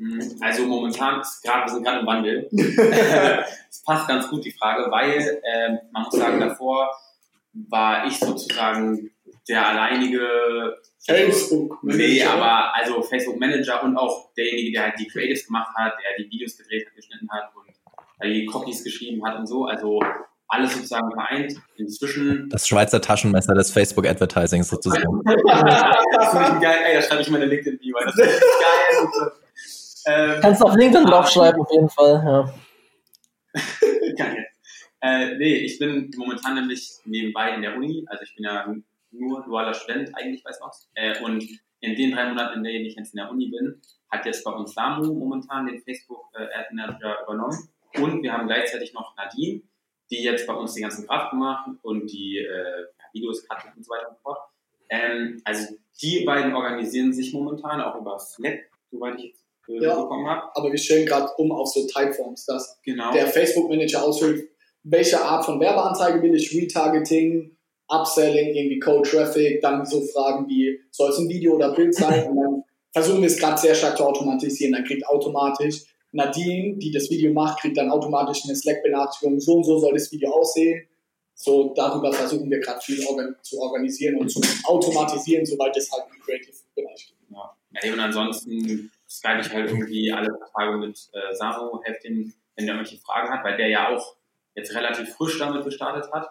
Hm, also momentan ist gerade, wir sind gerade im Wandel. Es passt ganz gut die Frage, weil äh, man muss sagen, davor war ich sozusagen der alleinige Facebook Manager. Nee, aber also Facebook Manager und auch derjenige, der halt die Creatives gemacht hat, der die Videos gedreht hat, geschnitten hat und die Copies geschrieben hat und so. Also alles sozusagen vereint. Inzwischen. Das Schweizer Taschenmesser des Facebook Advertisings sozusagen. das finde ich geil. Ey, da schreibe ich meine LinkedIn-Bio. Das ist geil. Ähm, Kannst du auf LinkedIn draufschreiben, auf jeden Fall, ja. geil. Äh, nee, ich bin momentan nämlich nebenbei in der Uni. Also ich bin ja nur dualer Student eigentlich bei Snox. Äh, und in den drei Monaten, in denen ich jetzt in der Uni bin, hat jetzt bei uns Samu momentan den Facebook äh, Ad Manager übernommen. Und wir haben gleichzeitig noch Nadine, die jetzt bei uns die ganzen Grafiken machen und die äh, Videos cutten und so weiter und so fort. Ähm, also die beiden organisieren sich momentan auch über Slack, soweit ich jetzt äh, ja, bekommen habe. Aber wir stellen gerade um auf so Typeforms, dass genau. der Facebook-Manager ausfüllt, welche Art von Werbeanzeige will ich, Retargeting, Upselling, irgendwie Code Traffic, dann so Fragen wie, soll es ein Video oder Bild sein? Und dann versuchen wir es gerade sehr stark zu automatisieren. Dann kriegt automatisch Nadine, die das Video macht, kriegt dann automatisch eine Slack-Benachrichtigung, so und so soll das Video aussehen. So, darüber versuchen wir gerade viel organ zu organisieren und zu automatisieren, soweit es halt im Creative-Bereich geht. Ja. ja, und ansonsten skype ich halt irgendwie alle Tage mit äh, Samu, helfe ihm, wenn der irgendwelche Fragen hat, weil der ja auch jetzt relativ frisch damit gestartet hat.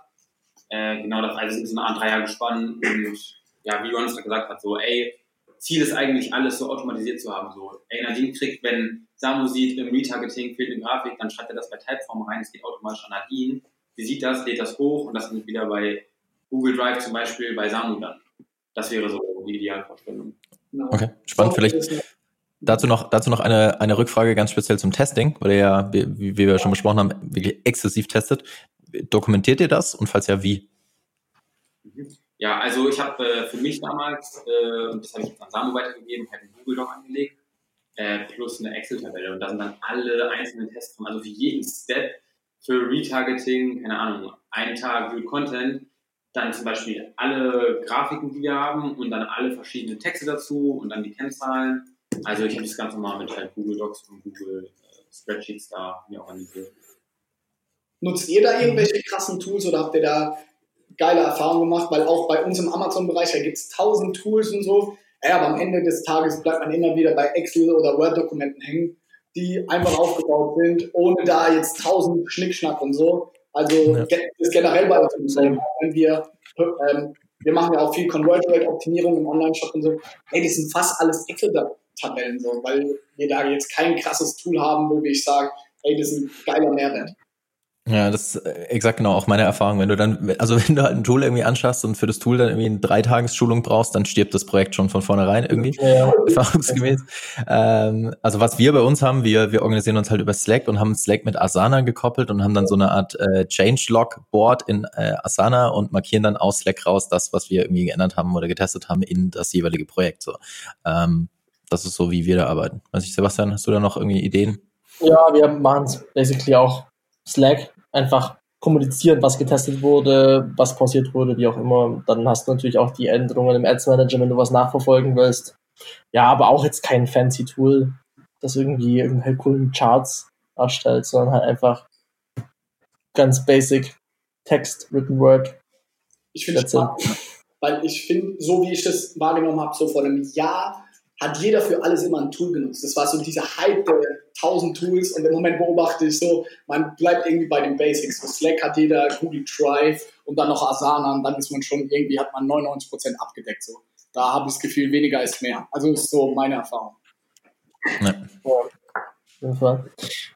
Äh, genau das, also sind so eine Art Dreier gespannt und ja, wie Johannes gesagt hat, so, ey, Ziel ist eigentlich alles so automatisiert zu haben, so, ey, Nadine kriegt, wenn Samu sieht, im Retargeting fehlt eine Grafik, dann schreibt er das bei Typeform rein, es geht automatisch an Nadine, sie sieht das, lädt das hoch und das ist wieder bei Google Drive zum Beispiel bei Samu dann. Das wäre so die Idealvorstellung. Genau. Okay, spannend. Vielleicht dazu noch, dazu noch eine, eine Rückfrage ganz speziell zum Testing, weil ihr ja, wie, wie wir schon besprochen haben, wirklich exzessiv testet. Dokumentiert ihr das und falls ja, wie? Ja, also ich habe äh, für mich damals, äh, das habe ich an Samu weitergegeben, halt einen Google Doc angelegt äh, plus eine Excel-Tabelle. Und da sind dann alle einzelnen Tests drin, also für jeden Step für Retargeting, keine Ahnung, einen Tag Good Content, dann zum Beispiel alle Grafiken, die wir haben und dann alle verschiedenen Texte dazu und dann die Kennzahlen. Also ich habe das ganz normal mit halt Google Docs und Google äh, Spreadsheets da mir organisiert. Nutzt ihr da irgendwelche krassen Tools oder habt ihr da geile Erfahrungen gemacht? Weil auch bei uns im Amazon-Bereich, da gibt es tausend Tools und so. Ja, aber am Ende des Tages bleibt man immer wieder bei Excel oder Word-Dokumenten hängen, die einfach aufgebaut sind, ohne da jetzt tausend Schnickschnack und so. Also ja. das ist generell bei uns im wenn wir, ähm, wir machen ja auch viel Conversion Rate Optimierung im Online-Shop und so. Hey, die sind fast alles Excel-Tabellen so, weil wir da jetzt kein krasses Tool haben, wo ich sage, hey, das ist ein geiler Mehrwert. Ja, das ist äh, exakt genau auch meine Erfahrung. Wenn du dann, also wenn du halt ein Tool irgendwie anschaffst und für das Tool dann irgendwie eine Dreitagesschulung brauchst, dann stirbt das Projekt schon von vornherein irgendwie, ja. erfahrungsgemäß. Ähm, also was wir bei uns haben, wir, wir organisieren uns halt über Slack und haben Slack mit Asana gekoppelt und haben dann so eine Art äh, Changelog-Board in äh, Asana und markieren dann aus Slack raus das, was wir irgendwie geändert haben oder getestet haben in das jeweilige Projekt. So. Ähm, das ist so, wie wir da arbeiten. Weiß ich, Sebastian, hast du da noch irgendwie Ideen? Ja, wir machen es basically auch Slack einfach kommunizieren, was getestet wurde, was pausiert wurde, wie auch immer. Dann hast du natürlich auch die Änderungen im Ads Manager, wenn du was nachverfolgen willst. Ja, aber auch jetzt kein fancy Tool, das irgendwie irgendwelche coolen Charts erstellt, sondern halt einfach ganz basic Text, Written Word. Ich finde es spannend, weil ich finde, so wie ich das wahrgenommen habe, so vor einem Jahr hat jeder für alles immer ein Tool genutzt. Das war so dieser Hype der 1000 Tools und im Moment beobachte ich so, man bleibt irgendwie bei den Basics. So Slack hat jeder, Google Drive und dann noch Asana und dann ist man schon irgendwie, hat man 99% abgedeckt. So. Da habe ich das Gefühl, weniger ist mehr. Also ist so meine Erfahrung. Ja. ja.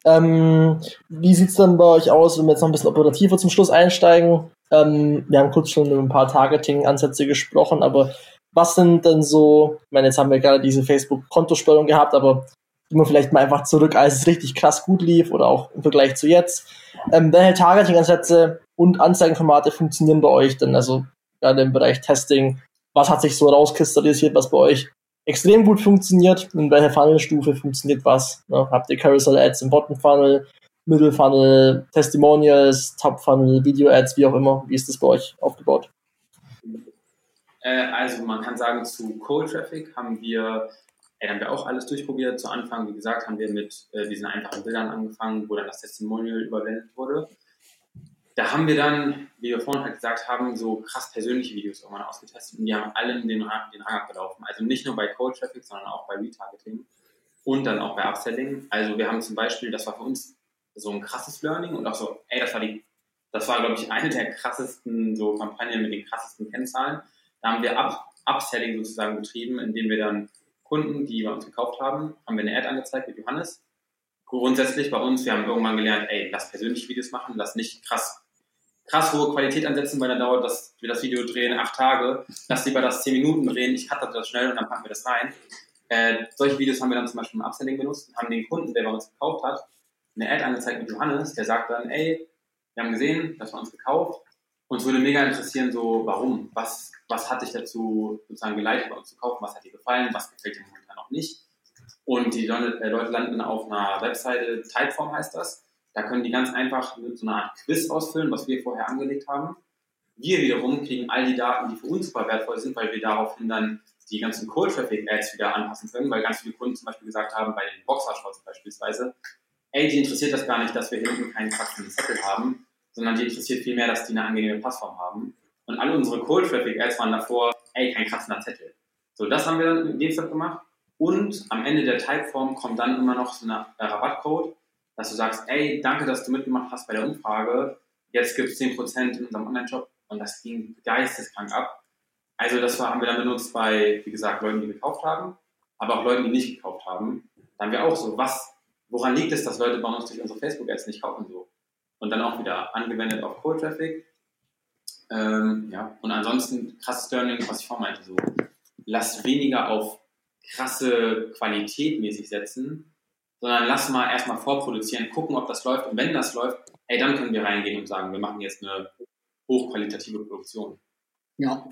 Ähm, wie sieht es dann bei euch aus, wenn wir jetzt noch ein bisschen operativer zum Schluss einsteigen? Ähm, wir haben kurz schon über ein paar Targeting-Ansätze gesprochen, aber was sind denn so, ich meine, jetzt haben wir gerade diese Facebook-Kontosperrung gehabt, aber immer vielleicht mal einfach zurück, als es richtig krass gut lief oder auch im Vergleich zu jetzt. Ähm, welche Targeting-Ansätze und Anzeigenformate funktionieren bei euch denn? Also gerade im Bereich Testing, was hat sich so rauskristallisiert, was bei euch extrem gut funktioniert? In welcher Funnelstufe funktioniert was? Ne? Habt ihr Carousel Ads im Bottom Funnel, Middle Funnel, Testimonials, Top Funnel, Video Ads, wie auch immer? Wie ist das bei euch aufgebaut? Äh, also man kann sagen, zu Cold Traffic haben wir, äh, haben wir auch alles durchprobiert. Zu Anfang, wie gesagt, haben wir mit äh, diesen einfachen Bildern angefangen, wo dann das Testimonial überwendet wurde. Da haben wir dann, wie wir vorhin halt gesagt haben, so krass persönliche Videos irgendwann ausgetestet und die haben allen den, den Rang abgelaufen. Also nicht nur bei Cold Traffic, sondern auch bei Retargeting und dann auch bei Upselling. Also wir haben zum Beispiel, das war für uns so ein krasses Learning und auch so, ey, das war die, das war, glaube ich, eine der krassesten so Kampagnen mit den krassesten Kennzahlen. Da haben wir Up Upselling sozusagen betrieben, indem wir dann Kunden, die bei uns gekauft haben, haben wir eine Ad angezeigt mit Johannes. Grundsätzlich bei uns, wir haben irgendwann gelernt, ey, lass persönliche Videos machen, lass nicht krass, krass hohe Qualität ansetzen, weil dann dauert das, wir das Video drehen acht Tage. Lass lieber das zehn Minuten drehen, ich cutte das schnell und dann packen wir das rein. Äh, solche Videos haben wir dann zum Beispiel im Upselling benutzt und haben den Kunden, der bei uns gekauft hat, eine Ad angezeigt mit Johannes, der sagt dann, ey, wir haben gesehen, das war uns gekauft. Uns würde mega interessieren, so, warum? Was, was hat dich dazu sozusagen geleitet, bei uns zu kaufen? Was hat dir gefallen? Was gefällt dir momentan noch nicht? Und die Leute, äh, Leute landen auf einer Webseite, Typeform heißt das. Da können die ganz einfach so eine Art Quiz ausfüllen, was wir vorher angelegt haben. Wir wiederum kriegen all die Daten, die für uns super wertvoll sind, weil wir daraufhin dann die ganzen Cold Traffic Ads wieder anpassen können, weil ganz viele Kunden zum Beispiel gesagt haben, bei den Boxershorts beispielsweise, ey, die interessiert das gar nicht, dass wir hinten keinen krassen Zettel haben, sondern die interessiert vielmehr, dass die eine angenehme Passform haben. Und alle unsere Cold Traffic Ads waren davor, ey, kein krassender Zettel. So, das haben wir dann in dem Step gemacht. Und am Ende der Typeform kommt dann immer noch so ein Rabattcode, dass du sagst, ey, danke, dass du mitgemacht hast bei der Umfrage. Jetzt gibt es 10% in unserem Online-Shop. Und das ging geisteskrank ab. Also das haben wir dann benutzt bei, wie gesagt, Leuten, die gekauft haben, aber auch Leuten, die nicht gekauft haben. Da haben wir auch so, was, woran liegt es, dass Leute bei uns durch unsere Facebook-Ads nicht kaufen so? Und dann auch wieder angewendet auf Cold Traffic. Ähm, ja, und ansonsten krasses Learning, was ich vorhin meinte, so, lass weniger auf krasse Qualität mäßig setzen, sondern lass mal erstmal vorproduzieren, gucken, ob das läuft. Und wenn das läuft, ey, dann können wir reingehen und sagen, wir machen jetzt eine hochqualitative Produktion. Ja.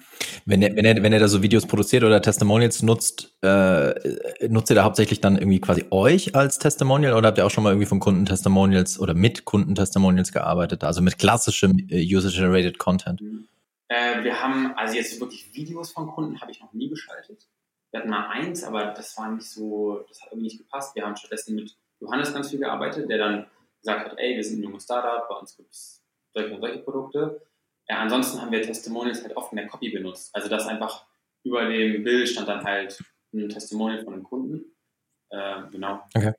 Wenn er, wenn, er, wenn er da so Videos produziert oder Testimonials nutzt, äh, nutzt ihr da hauptsächlich dann irgendwie quasi euch als Testimonial oder habt ihr auch schon mal irgendwie von Kundentestimonials oder mit Kundentestimonials gearbeitet, also mit klassischem äh, User-Generated Content? Äh, wir haben, also jetzt wirklich Videos von Kunden habe ich noch nie geschaltet. Wir hatten mal eins, aber das war nicht so, das hat irgendwie nicht gepasst. Wir haben stattdessen mit Johannes ganz viel gearbeitet, der dann gesagt hat, ey, wir sind ein junges Startup, bei uns gibt es solche und solche Produkte. Ja, ansonsten haben wir Testimonials halt oft in der Copy benutzt. Also dass einfach über dem Bild stand dann halt ein Testimonial von einem Kunden. Äh, genau. Okay.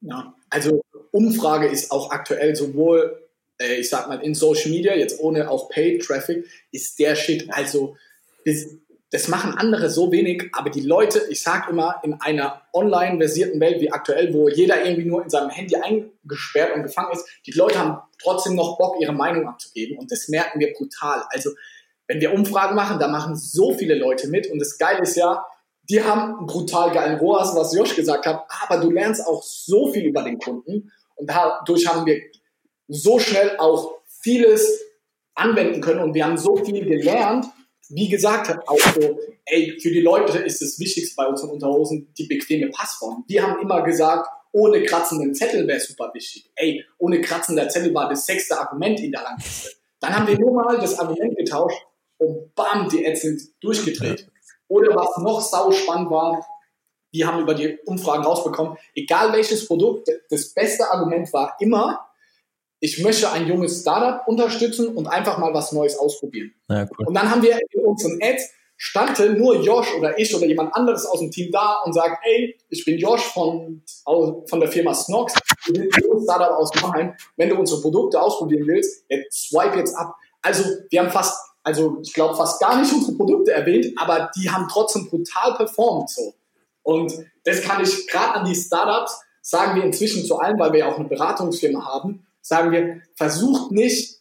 Ja, also Umfrage ist auch aktuell sowohl, äh, ich sag mal, in Social Media, jetzt ohne auch Paid Traffic, ist der Shit. Also bis, das machen andere so wenig, aber die Leute, ich sage immer, in einer online versierten Welt wie aktuell, wo jeder irgendwie nur in seinem Handy eingesperrt und gefangen ist, die Leute haben trotzdem noch Bock, ihre Meinung abzugeben und das merken wir brutal. Also wenn wir Umfragen machen, da machen so viele Leute mit und das Geile ist ja, die haben einen brutal geilen ROAS, was Josh gesagt hat, aber du lernst auch so viel über den Kunden und dadurch haben wir so schnell auch vieles anwenden können und wir haben so viel gelernt wie gesagt hat, auch so, ey, für die Leute ist das Wichtigste bei unseren Unterhosen die bequeme Passform. Wir haben immer gesagt, ohne kratzenden Zettel wäre super wichtig. Ey, ohne kratzender Zettel war das sechste Argument in der Rangliste. Dann haben wir nur mal das Argument getauscht und bam, die Ads sind durchgedreht. Oder was noch sau spannend war, wir haben über die Umfragen rausbekommen, egal welches Produkt, das beste Argument war immer, ich möchte ein junges Startup unterstützen und einfach mal was Neues ausprobieren. Ja, cool. Und dann haben wir in unseren Ads stande nur Josh oder ich oder jemand anderes aus dem Team da und sagt, ey, ich bin Josh von, von der Firma Snox, wir sind ein Startup aus Mannheim. Wenn du unsere Produkte ausprobieren willst, jetzt swipe jetzt ab. Also wir haben fast, also ich glaube fast gar nicht unsere Produkte erwähnt, aber die haben trotzdem brutal performt so. Und das kann ich gerade an die Startups sagen wir inzwischen zu allen, weil wir ja auch eine Beratungsfirma haben sagen wir, versucht nicht,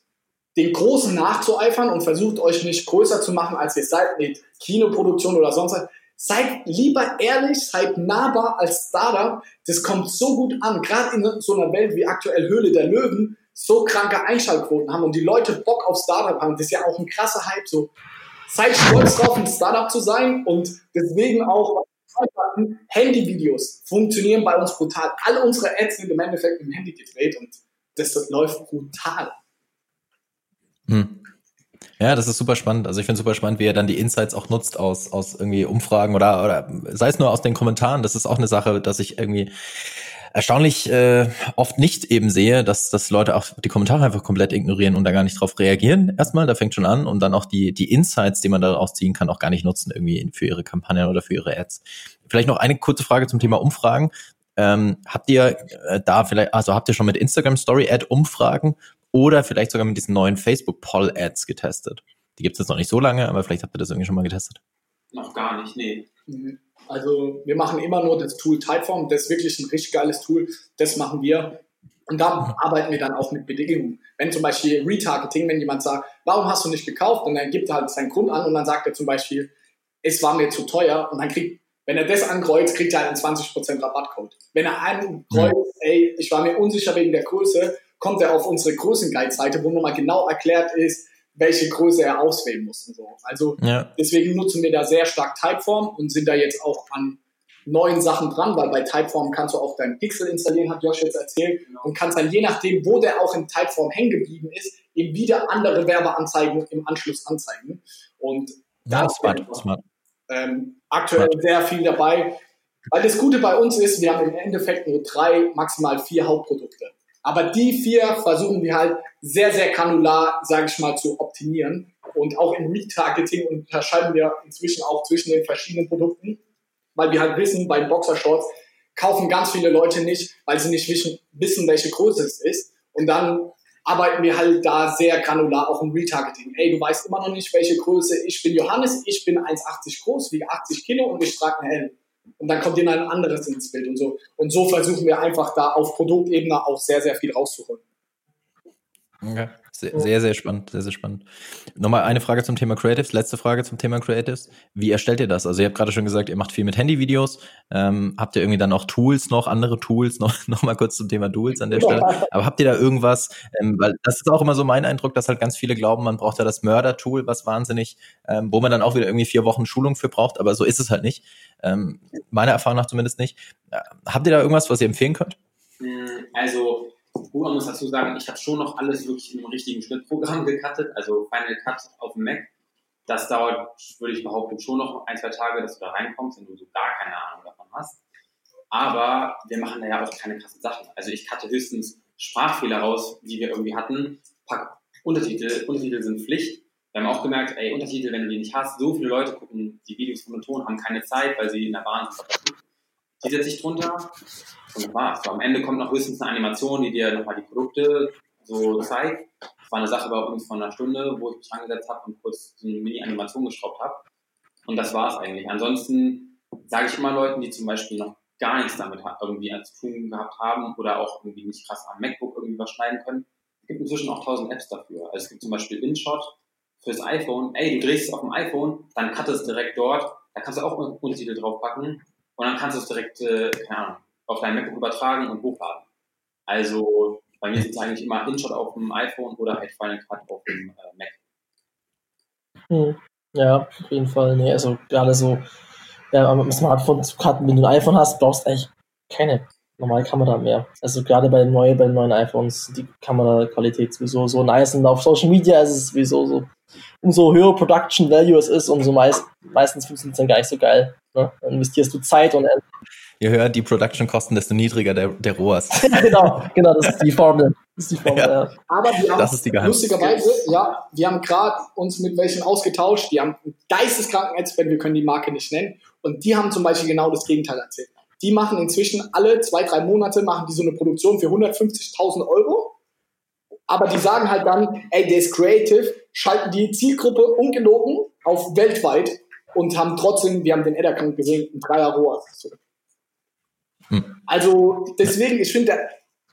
den Großen nachzueifern und versucht euch nicht größer zu machen, als ihr seid mit Kinoproduktion oder sonst was. Seid lieber ehrlich, seid nahbar als Startup. Das kommt so gut an. Gerade in so einer Welt wie aktuell Höhle der Löwen, so kranke Einschaltquoten haben und die Leute Bock auf Startup haben. Das ist ja auch ein krasser Hype. So, seid stolz drauf, ein Startup zu sein und deswegen auch Handyvideos funktionieren bei uns brutal. Alle unsere Ads sind im Endeffekt im Handy gedreht und das läuft brutal. Hm. Ja, das ist super spannend. Also ich finde super spannend, wie er dann die Insights auch nutzt aus, aus irgendwie Umfragen oder, oder sei es nur aus den Kommentaren. Das ist auch eine Sache, dass ich irgendwie erstaunlich äh, oft nicht eben sehe, dass, dass Leute auch die Kommentare einfach komplett ignorieren und da gar nicht drauf reagieren. Erstmal, da fängt schon an und dann auch die, die Insights, die man daraus ziehen kann, auch gar nicht nutzen irgendwie für ihre Kampagnen oder für ihre Ads. Vielleicht noch eine kurze Frage zum Thema Umfragen. Ähm, habt ihr äh, da vielleicht, also habt ihr schon mit Instagram Story Ad Umfragen oder vielleicht sogar mit diesen neuen Facebook Poll Ads getestet? Die gibt es jetzt noch nicht so lange, aber vielleicht habt ihr das irgendwie schon mal getestet. Noch gar nicht, nee. Mhm. Also wir machen immer nur das Tool Typeform, das ist wirklich ein richtig geiles Tool, das machen wir. Und da arbeiten wir dann auch mit Bedingungen. Wenn zum Beispiel Retargeting, wenn jemand sagt, warum hast du nicht gekauft? Und dann gibt er halt seinen Grund an und dann sagt er zum Beispiel, es war mir zu teuer und dann kriegt, wenn er das ankreuzt, kriegt er einen 20% Rabattcode. Wenn er ankreuzt, ey, ich war mir unsicher wegen der Größe, kommt er auf unsere Größenguide-Seite, wo nochmal genau erklärt ist, welche Größe er auswählen muss. Und so. Also ja. deswegen nutzen wir da sehr stark Typeform und sind da jetzt auch an neuen Sachen dran, weil bei Typeform kannst du auch deinen Pixel installieren, hat Josh jetzt erzählt, genau. und kannst dann je nachdem, wo der auch in Typeform hängen geblieben ist, eben wieder andere Werbeanzeigen im Anschluss anzeigen. Und ja, da ist smart, smart. Ähm, aktuell sehr viel dabei. Weil das Gute bei uns ist, wir haben im Endeffekt nur drei, maximal vier Hauptprodukte. Aber die vier versuchen wir halt sehr, sehr granular, sage ich mal, zu optimieren. Und auch im Retargeting unterscheiden wir inzwischen auch zwischen den verschiedenen Produkten, weil wir halt wissen, bei Boxershorts kaufen ganz viele Leute nicht, weil sie nicht wissen, wissen, welche Größe es ist. Und dann arbeiten wir halt da sehr granular auch im Retargeting. Ey, du weißt immer noch nicht, welche Größe. Ich bin Johannes, ich bin 1,80 groß, wiege 80 Kilo und ich trage eine Helm und dann kommt jemand anderes ins Bild und so. Und so versuchen wir einfach da auf Produktebene auch sehr, sehr viel rauszuholen. Okay. Sehr, sehr, sehr spannend, sehr, sehr spannend. Nochmal eine Frage zum Thema Creatives, letzte Frage zum Thema Creatives. Wie erstellt ihr das? Also ihr habt gerade schon gesagt, ihr macht viel mit Handyvideos. Ähm, habt ihr irgendwie dann auch Tools noch, andere Tools? Noch, noch mal kurz zum Thema Tools an der Stelle. Aber habt ihr da irgendwas, ähm, weil das ist auch immer so mein Eindruck, dass halt ganz viele glauben, man braucht ja das Mörder-Tool, was wahnsinnig, ähm, wo man dann auch wieder irgendwie vier Wochen Schulung für braucht, aber so ist es halt nicht. Ähm, meiner Erfahrung nach zumindest nicht. Äh, habt ihr da irgendwas, was ihr empfehlen könnt? Also man muss dazu sagen, ich habe schon noch alles wirklich in einem richtigen Schnittprogramm gecuttet, also Final Cut auf dem Mac. Das dauert, würde ich behaupten, schon noch ein, zwei Tage, dass du da reinkommst, wenn du so gar keine Ahnung davon hast. Aber wir machen da ja auch keine krassen Sachen. Also ich cutte höchstens Sprachfehler raus, die wir irgendwie hatten. Pack Untertitel. Untertitel sind Pflicht. Wir haben auch gemerkt, ey, Untertitel, wenn du die nicht hast, so viele Leute gucken die Videos von Ton, haben keine Zeit, weil sie in der Bahn sind. Die setze ich drunter und das war's. So, am Ende kommt noch höchstens eine Animation, die dir nochmal die Produkte so zeigt. Das war eine Sache bei uns von einer Stunde, wo ich mich angesetzt habe und kurz so eine Mini-Animation geschraubt habe. Und das war's eigentlich. Ansonsten sage ich immer Leuten, die zum Beispiel noch gar nichts damit irgendwie zu tun gehabt haben oder auch irgendwie nicht krass am MacBook irgendwie was schneiden können. Es gibt inzwischen auch tausend Apps dafür. Also es gibt zum Beispiel InShot fürs iPhone. Ey, du drehst es auf dem iPhone, dann cuttest es direkt dort. Da kannst du auch Untertitel draufpacken und dann kannst du es direkt, äh, keine auf dein MacBook übertragen und hochladen. Also bei mir ist es eigentlich immer InShot auf dem iPhone oder halt Final Cut auf dem äh, Mac. Hm. Ja, auf jeden Fall. Nee, also gerade so ja, mit dem Smartphone zu cutten, wenn du ein iPhone hast, brauchst du eigentlich keine normale Kamera mehr. Also gerade bei, neu, bei den neuen iPhones, die Kameraqualität sowieso so nice und auf Social Media ist es sowieso so, umso höher Production Value es ist, umso meist, meistens funktioniert es dann gar nicht so geil. Ne? Dann investierst du Zeit und Je höher die Production-Kosten, desto niedriger der, der ROAS. genau, genau, das ist die Formel. Das ist die Formel, ja. ja. Aber wir haben, das ist die lustigerweise, ja, wir haben gerade uns mit welchen ausgetauscht, die haben einen geisteskranken Adspend, wir können die Marke nicht nennen, und die haben zum Beispiel genau das Gegenteil erzählt. Die machen inzwischen alle zwei, drei Monate, machen die so eine Produktion für 150.000 Euro, aber die sagen halt dann, ey, der ist creative, schalten die Zielgruppe ungelogen auf weltweit und haben trotzdem, wir haben den Ad-Account gesehen, ein Dreier ROAS. Hm. Also deswegen, ich finde,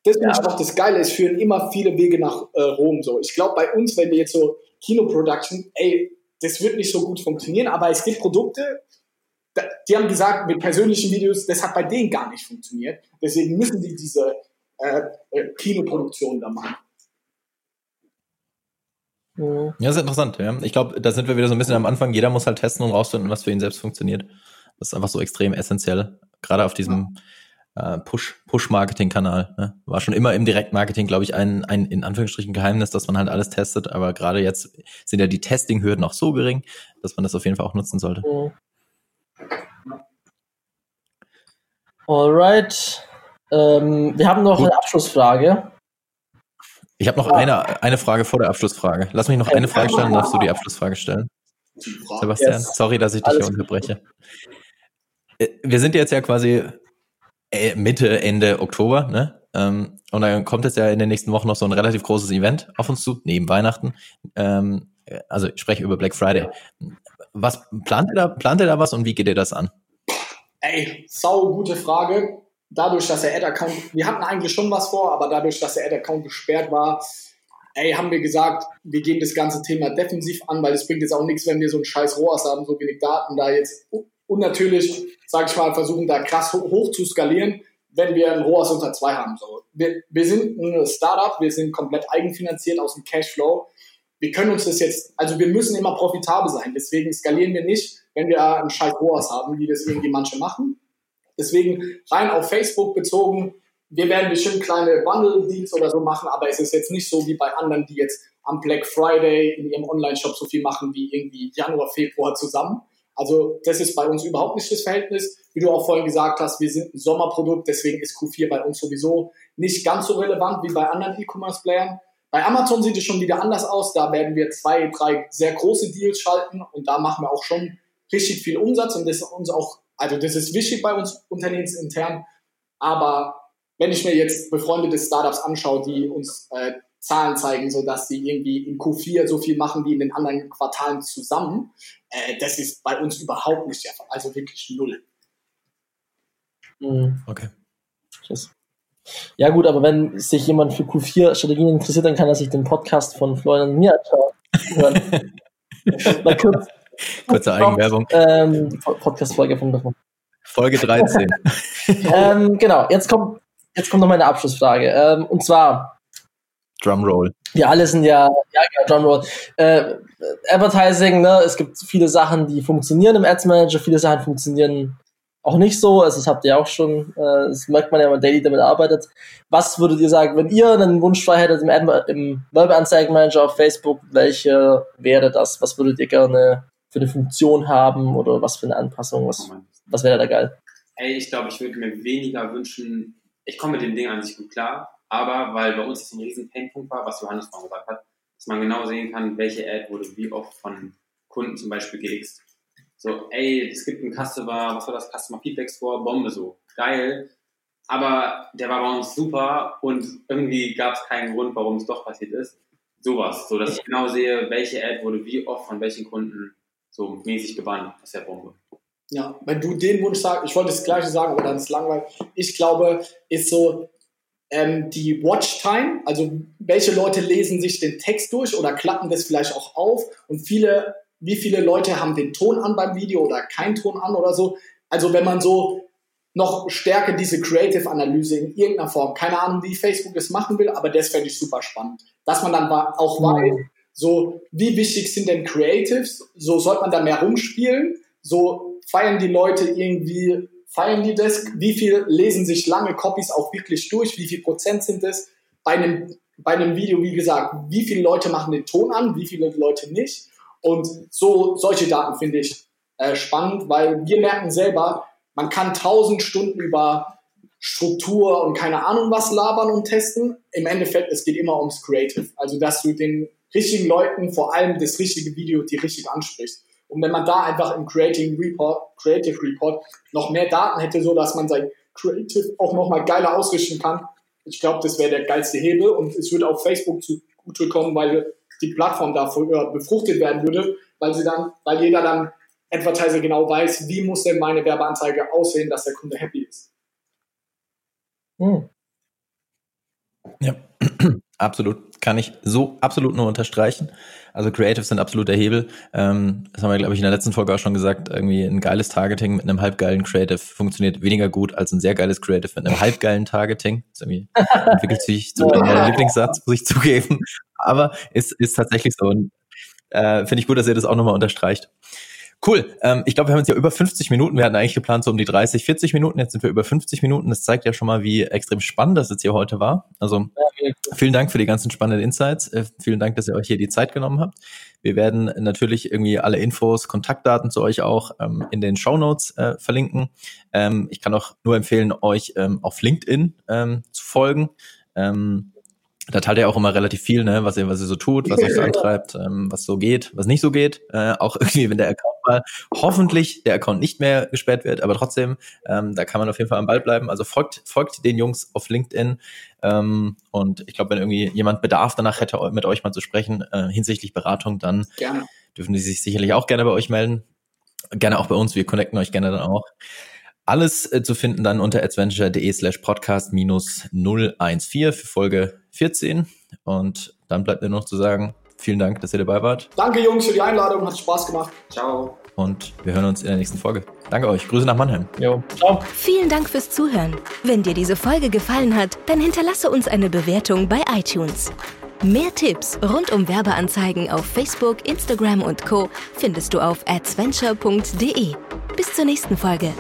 das ist ja. auch das Geile, es führen immer viele Wege nach äh, Rom. So. Ich glaube, bei uns, wenn wir jetzt so Kinoproduction, ey, das wird nicht so gut funktionieren, aber es gibt Produkte, die haben gesagt, mit persönlichen Videos, das hat bei denen gar nicht funktioniert. Deswegen müssen die diese äh, äh Kinoproduktion da machen. Ja, das ist interessant, ja. Ich glaube, da sind wir wieder so ein bisschen am Anfang. Jeder muss halt testen und rausfinden, was für ihn selbst funktioniert. Das ist einfach so extrem essentiell. Gerade auf diesem äh, Push, Push-Marketing-Kanal. Ne? War schon immer im Direktmarketing, glaube ich, ein, ein in Anführungsstrichen Geheimnis, dass man halt alles testet. Aber gerade jetzt sind ja die Testing-Hürden auch so gering, dass man das auf jeden Fall auch nutzen sollte. Mhm. Alright. Ähm, wir haben noch Gut. eine Abschlussfrage. Ich habe noch ja. eine, eine Frage vor der Abschlussfrage. Lass mich noch eine Frage stellen, darfst du die Abschlussfrage stellen? Sebastian, yes. sorry, dass ich dich hier unterbreche. Äh, wir sind jetzt ja quasi äh, Mitte, Ende Oktober, ne? Ähm, und dann kommt jetzt ja in den nächsten Wochen noch so ein relativ großes Event auf uns zu, neben Weihnachten. Ähm, also ich spreche über Black Friday. Was plant ihr da, plant ihr da was und wie geht ihr das an? Ey, sau gute Frage. Dadurch, dass der Ad-Account, wir hatten eigentlich schon was vor, aber dadurch, dass der Ad-Account gesperrt war, ey, haben wir gesagt, wir gehen das ganze Thema defensiv an, weil es bringt jetzt auch nichts, wenn wir so einen scheiß ROAS haben, so wenig Daten da jetzt unnatürlich, sage ich mal, versuchen da krass hoch zu skalieren, wenn wir ein ROAS unter zwei haben. So. Wir, wir sind ein Startup, wir sind komplett eigenfinanziert aus dem Cashflow. Wir können uns das jetzt, also wir müssen immer profitabel sein, deswegen skalieren wir nicht, wenn wir einen scheiß ROAS haben, wie das irgendwie manche machen. Deswegen rein auf Facebook bezogen, wir werden bestimmt kleine Bundle-Deals oder so machen, aber es ist jetzt nicht so wie bei anderen, die jetzt am Black Friday in ihrem Online-Shop so viel machen wie irgendwie Januar, Februar zusammen. Also das ist bei uns überhaupt nicht das Verhältnis. Wie du auch vorhin gesagt hast, wir sind ein Sommerprodukt, deswegen ist Q4 bei uns sowieso nicht ganz so relevant wie bei anderen E-Commerce-Playern. Bei Amazon sieht es schon wieder anders aus. Da werden wir zwei, drei sehr große Deals schalten und da machen wir auch schon richtig viel Umsatz und das ist uns auch, also das ist wichtig bei uns unternehmensintern. Aber wenn ich mir jetzt befreundete Startups anschaue, die uns äh, Zahlen zeigen, so dass sie irgendwie in Q4 so viel machen wie in den anderen Quartalen zusammen, äh, das ist bei uns überhaupt nicht der Fall. Also wirklich null. Mhm. Okay. Tschüss. Ja gut, aber wenn sich jemand für Q4-Strategien interessiert, dann kann er sich den Podcast von Florian und mir anschauen. Kurz, Kurze Eigenwerbung. Ähm, Podcast-Folge von Folge 13. ähm, genau, jetzt kommt jetzt kommt noch meine Abschlussfrage. Ähm, und zwar. Drumroll. Wir alle sind ja, ja, ja Drumroll. Äh, Advertising, ne, es gibt viele Sachen, die funktionieren im Ads Manager, viele Sachen funktionieren auch nicht so. Also das habt ihr auch schon, äh, das merkt man ja, wenn man daily damit arbeitet. Was würdet ihr sagen, wenn ihr einen Wunsch frei hättet im, Ad im Werbeanzeigenmanager auf Facebook, welche wäre das? Was würdet ihr gerne für eine Funktion haben oder was für eine Anpassung? Was, was wäre da geil? Ey, ich glaube, ich würde mir weniger wünschen, ich komme mit dem Ding an sich gut klar, aber weil bei uns das ein riesen Painpunkt war, was Johannes vorhin gesagt hat, dass man genau sehen kann, welche Ad wurde wie oft von Kunden zum Beispiel geixt. So, ey, es gibt einen Customer, was war das, Customer Feedback Score, Bombe so, geil, aber der war bei uns super und irgendwie gab es keinen Grund, warum es doch passiert ist. Sowas, so dass ich genau sehe, welche Ad wurde wie oft von welchen Kunden so mäßig gebannt. Das ist ja Bombe. Ja, wenn du den Wunsch sagst, ich wollte das Gleiche sagen, aber dann ist es langweilig. Ich glaube, ist so ähm, die Watchtime, also welche Leute lesen sich den Text durch oder klappen das vielleicht auch auf und viele, wie viele Leute haben den Ton an beim Video oder keinen Ton an oder so. Also wenn man so noch stärker diese Creative-Analyse in irgendeiner Form, keine Ahnung, wie Facebook es machen will, aber das fände ich super spannend. Dass man dann auch weiß, so, wie wichtig sind denn Creatives? So, sollte man da mehr rumspielen? So, feiern die Leute irgendwie, feiern die das? Wie viel lesen sich lange Copies auch wirklich durch? Wie viel Prozent sind es? Bei einem, bei einem Video, wie gesagt, wie viele Leute machen den Ton an, wie viele Leute nicht? Und so, solche Daten finde ich äh, spannend, weil wir merken selber, man kann tausend Stunden über Struktur und keine Ahnung was labern und testen. Im Endeffekt, es geht immer ums Creative. Also, dass du den richtigen Leuten vor allem das richtige Video, die richtig ansprichst. Und wenn man da einfach im Creating Report, Creative Report noch mehr Daten hätte, so dass man sein Creative auch nochmal geiler ausrichten kann, ich glaube, das wäre der geilste Hebel und es würde auf Facebook zugute kommen, weil die Plattform dafür befruchtet werden würde, weil sie dann, weil jeder dann Advertiser genau weiß, wie muss denn meine Werbeanzeige aussehen, dass der Kunde happy ist. Hm. Ja, absolut. Kann ich so absolut nur unterstreichen. Also Creatives sind absolut der Hebel. Ähm, das haben wir, glaube ich, in der letzten Folge auch schon gesagt. Irgendwie ein geiles Targeting mit einem halbgeilen Creative funktioniert weniger gut als ein sehr geiles Creative mit einem halbgeilen Targeting. Das irgendwie entwickelt sich zu meinem Lieblingssatz, muss ich zugeben. Aber ist, ist tatsächlich so. Äh, finde ich gut, dass ihr das auch nochmal unterstreicht. Cool. Ähm, ich glaube, wir haben jetzt ja über 50 Minuten. Wir hatten eigentlich geplant so um die 30, 40 Minuten. Jetzt sind wir über 50 Minuten. Das zeigt ja schon mal, wie extrem spannend das jetzt hier heute war. Also vielen Dank für die ganzen spannenden Insights. Äh, vielen Dank, dass ihr euch hier die Zeit genommen habt. Wir werden natürlich irgendwie alle Infos, Kontaktdaten zu euch auch ähm, in den Show Notes äh, verlinken. Ähm, ich kann auch nur empfehlen, euch ähm, auf LinkedIn ähm, zu folgen. Ähm, da teilt er auch immer relativ viel, ne, was ihr, was ihr so tut, was euch so antreibt, ähm, was so geht, was nicht so geht. Äh, auch irgendwie, wenn der Account mal hoffentlich der Account nicht mehr gesperrt wird, aber trotzdem, ähm, da kann man auf jeden Fall am Ball bleiben. Also folgt, folgt den Jungs auf LinkedIn. Ähm, und ich glaube, wenn irgendwie jemand Bedarf danach hätte, mit euch mal zu sprechen, äh, hinsichtlich Beratung, dann gerne. dürfen die sich sicherlich auch gerne bei euch melden. Gerne auch bei uns, wir connecten euch gerne dann auch. Alles äh, zu finden dann unter adventure.de slash podcast minus 014 für Folge 14. Und dann bleibt mir noch zu sagen, vielen Dank, dass ihr dabei wart. Danke Jungs für die Einladung, hat Spaß gemacht. Ciao. Und wir hören uns in der nächsten Folge. Danke euch. Grüße nach Mannheim. Jo, ciao. Vielen Dank fürs Zuhören. Wenn dir diese Folge gefallen hat, dann hinterlasse uns eine Bewertung bei iTunes. Mehr Tipps rund um Werbeanzeigen auf Facebook, Instagram und Co. findest du auf adventure.de. Bis zur nächsten Folge.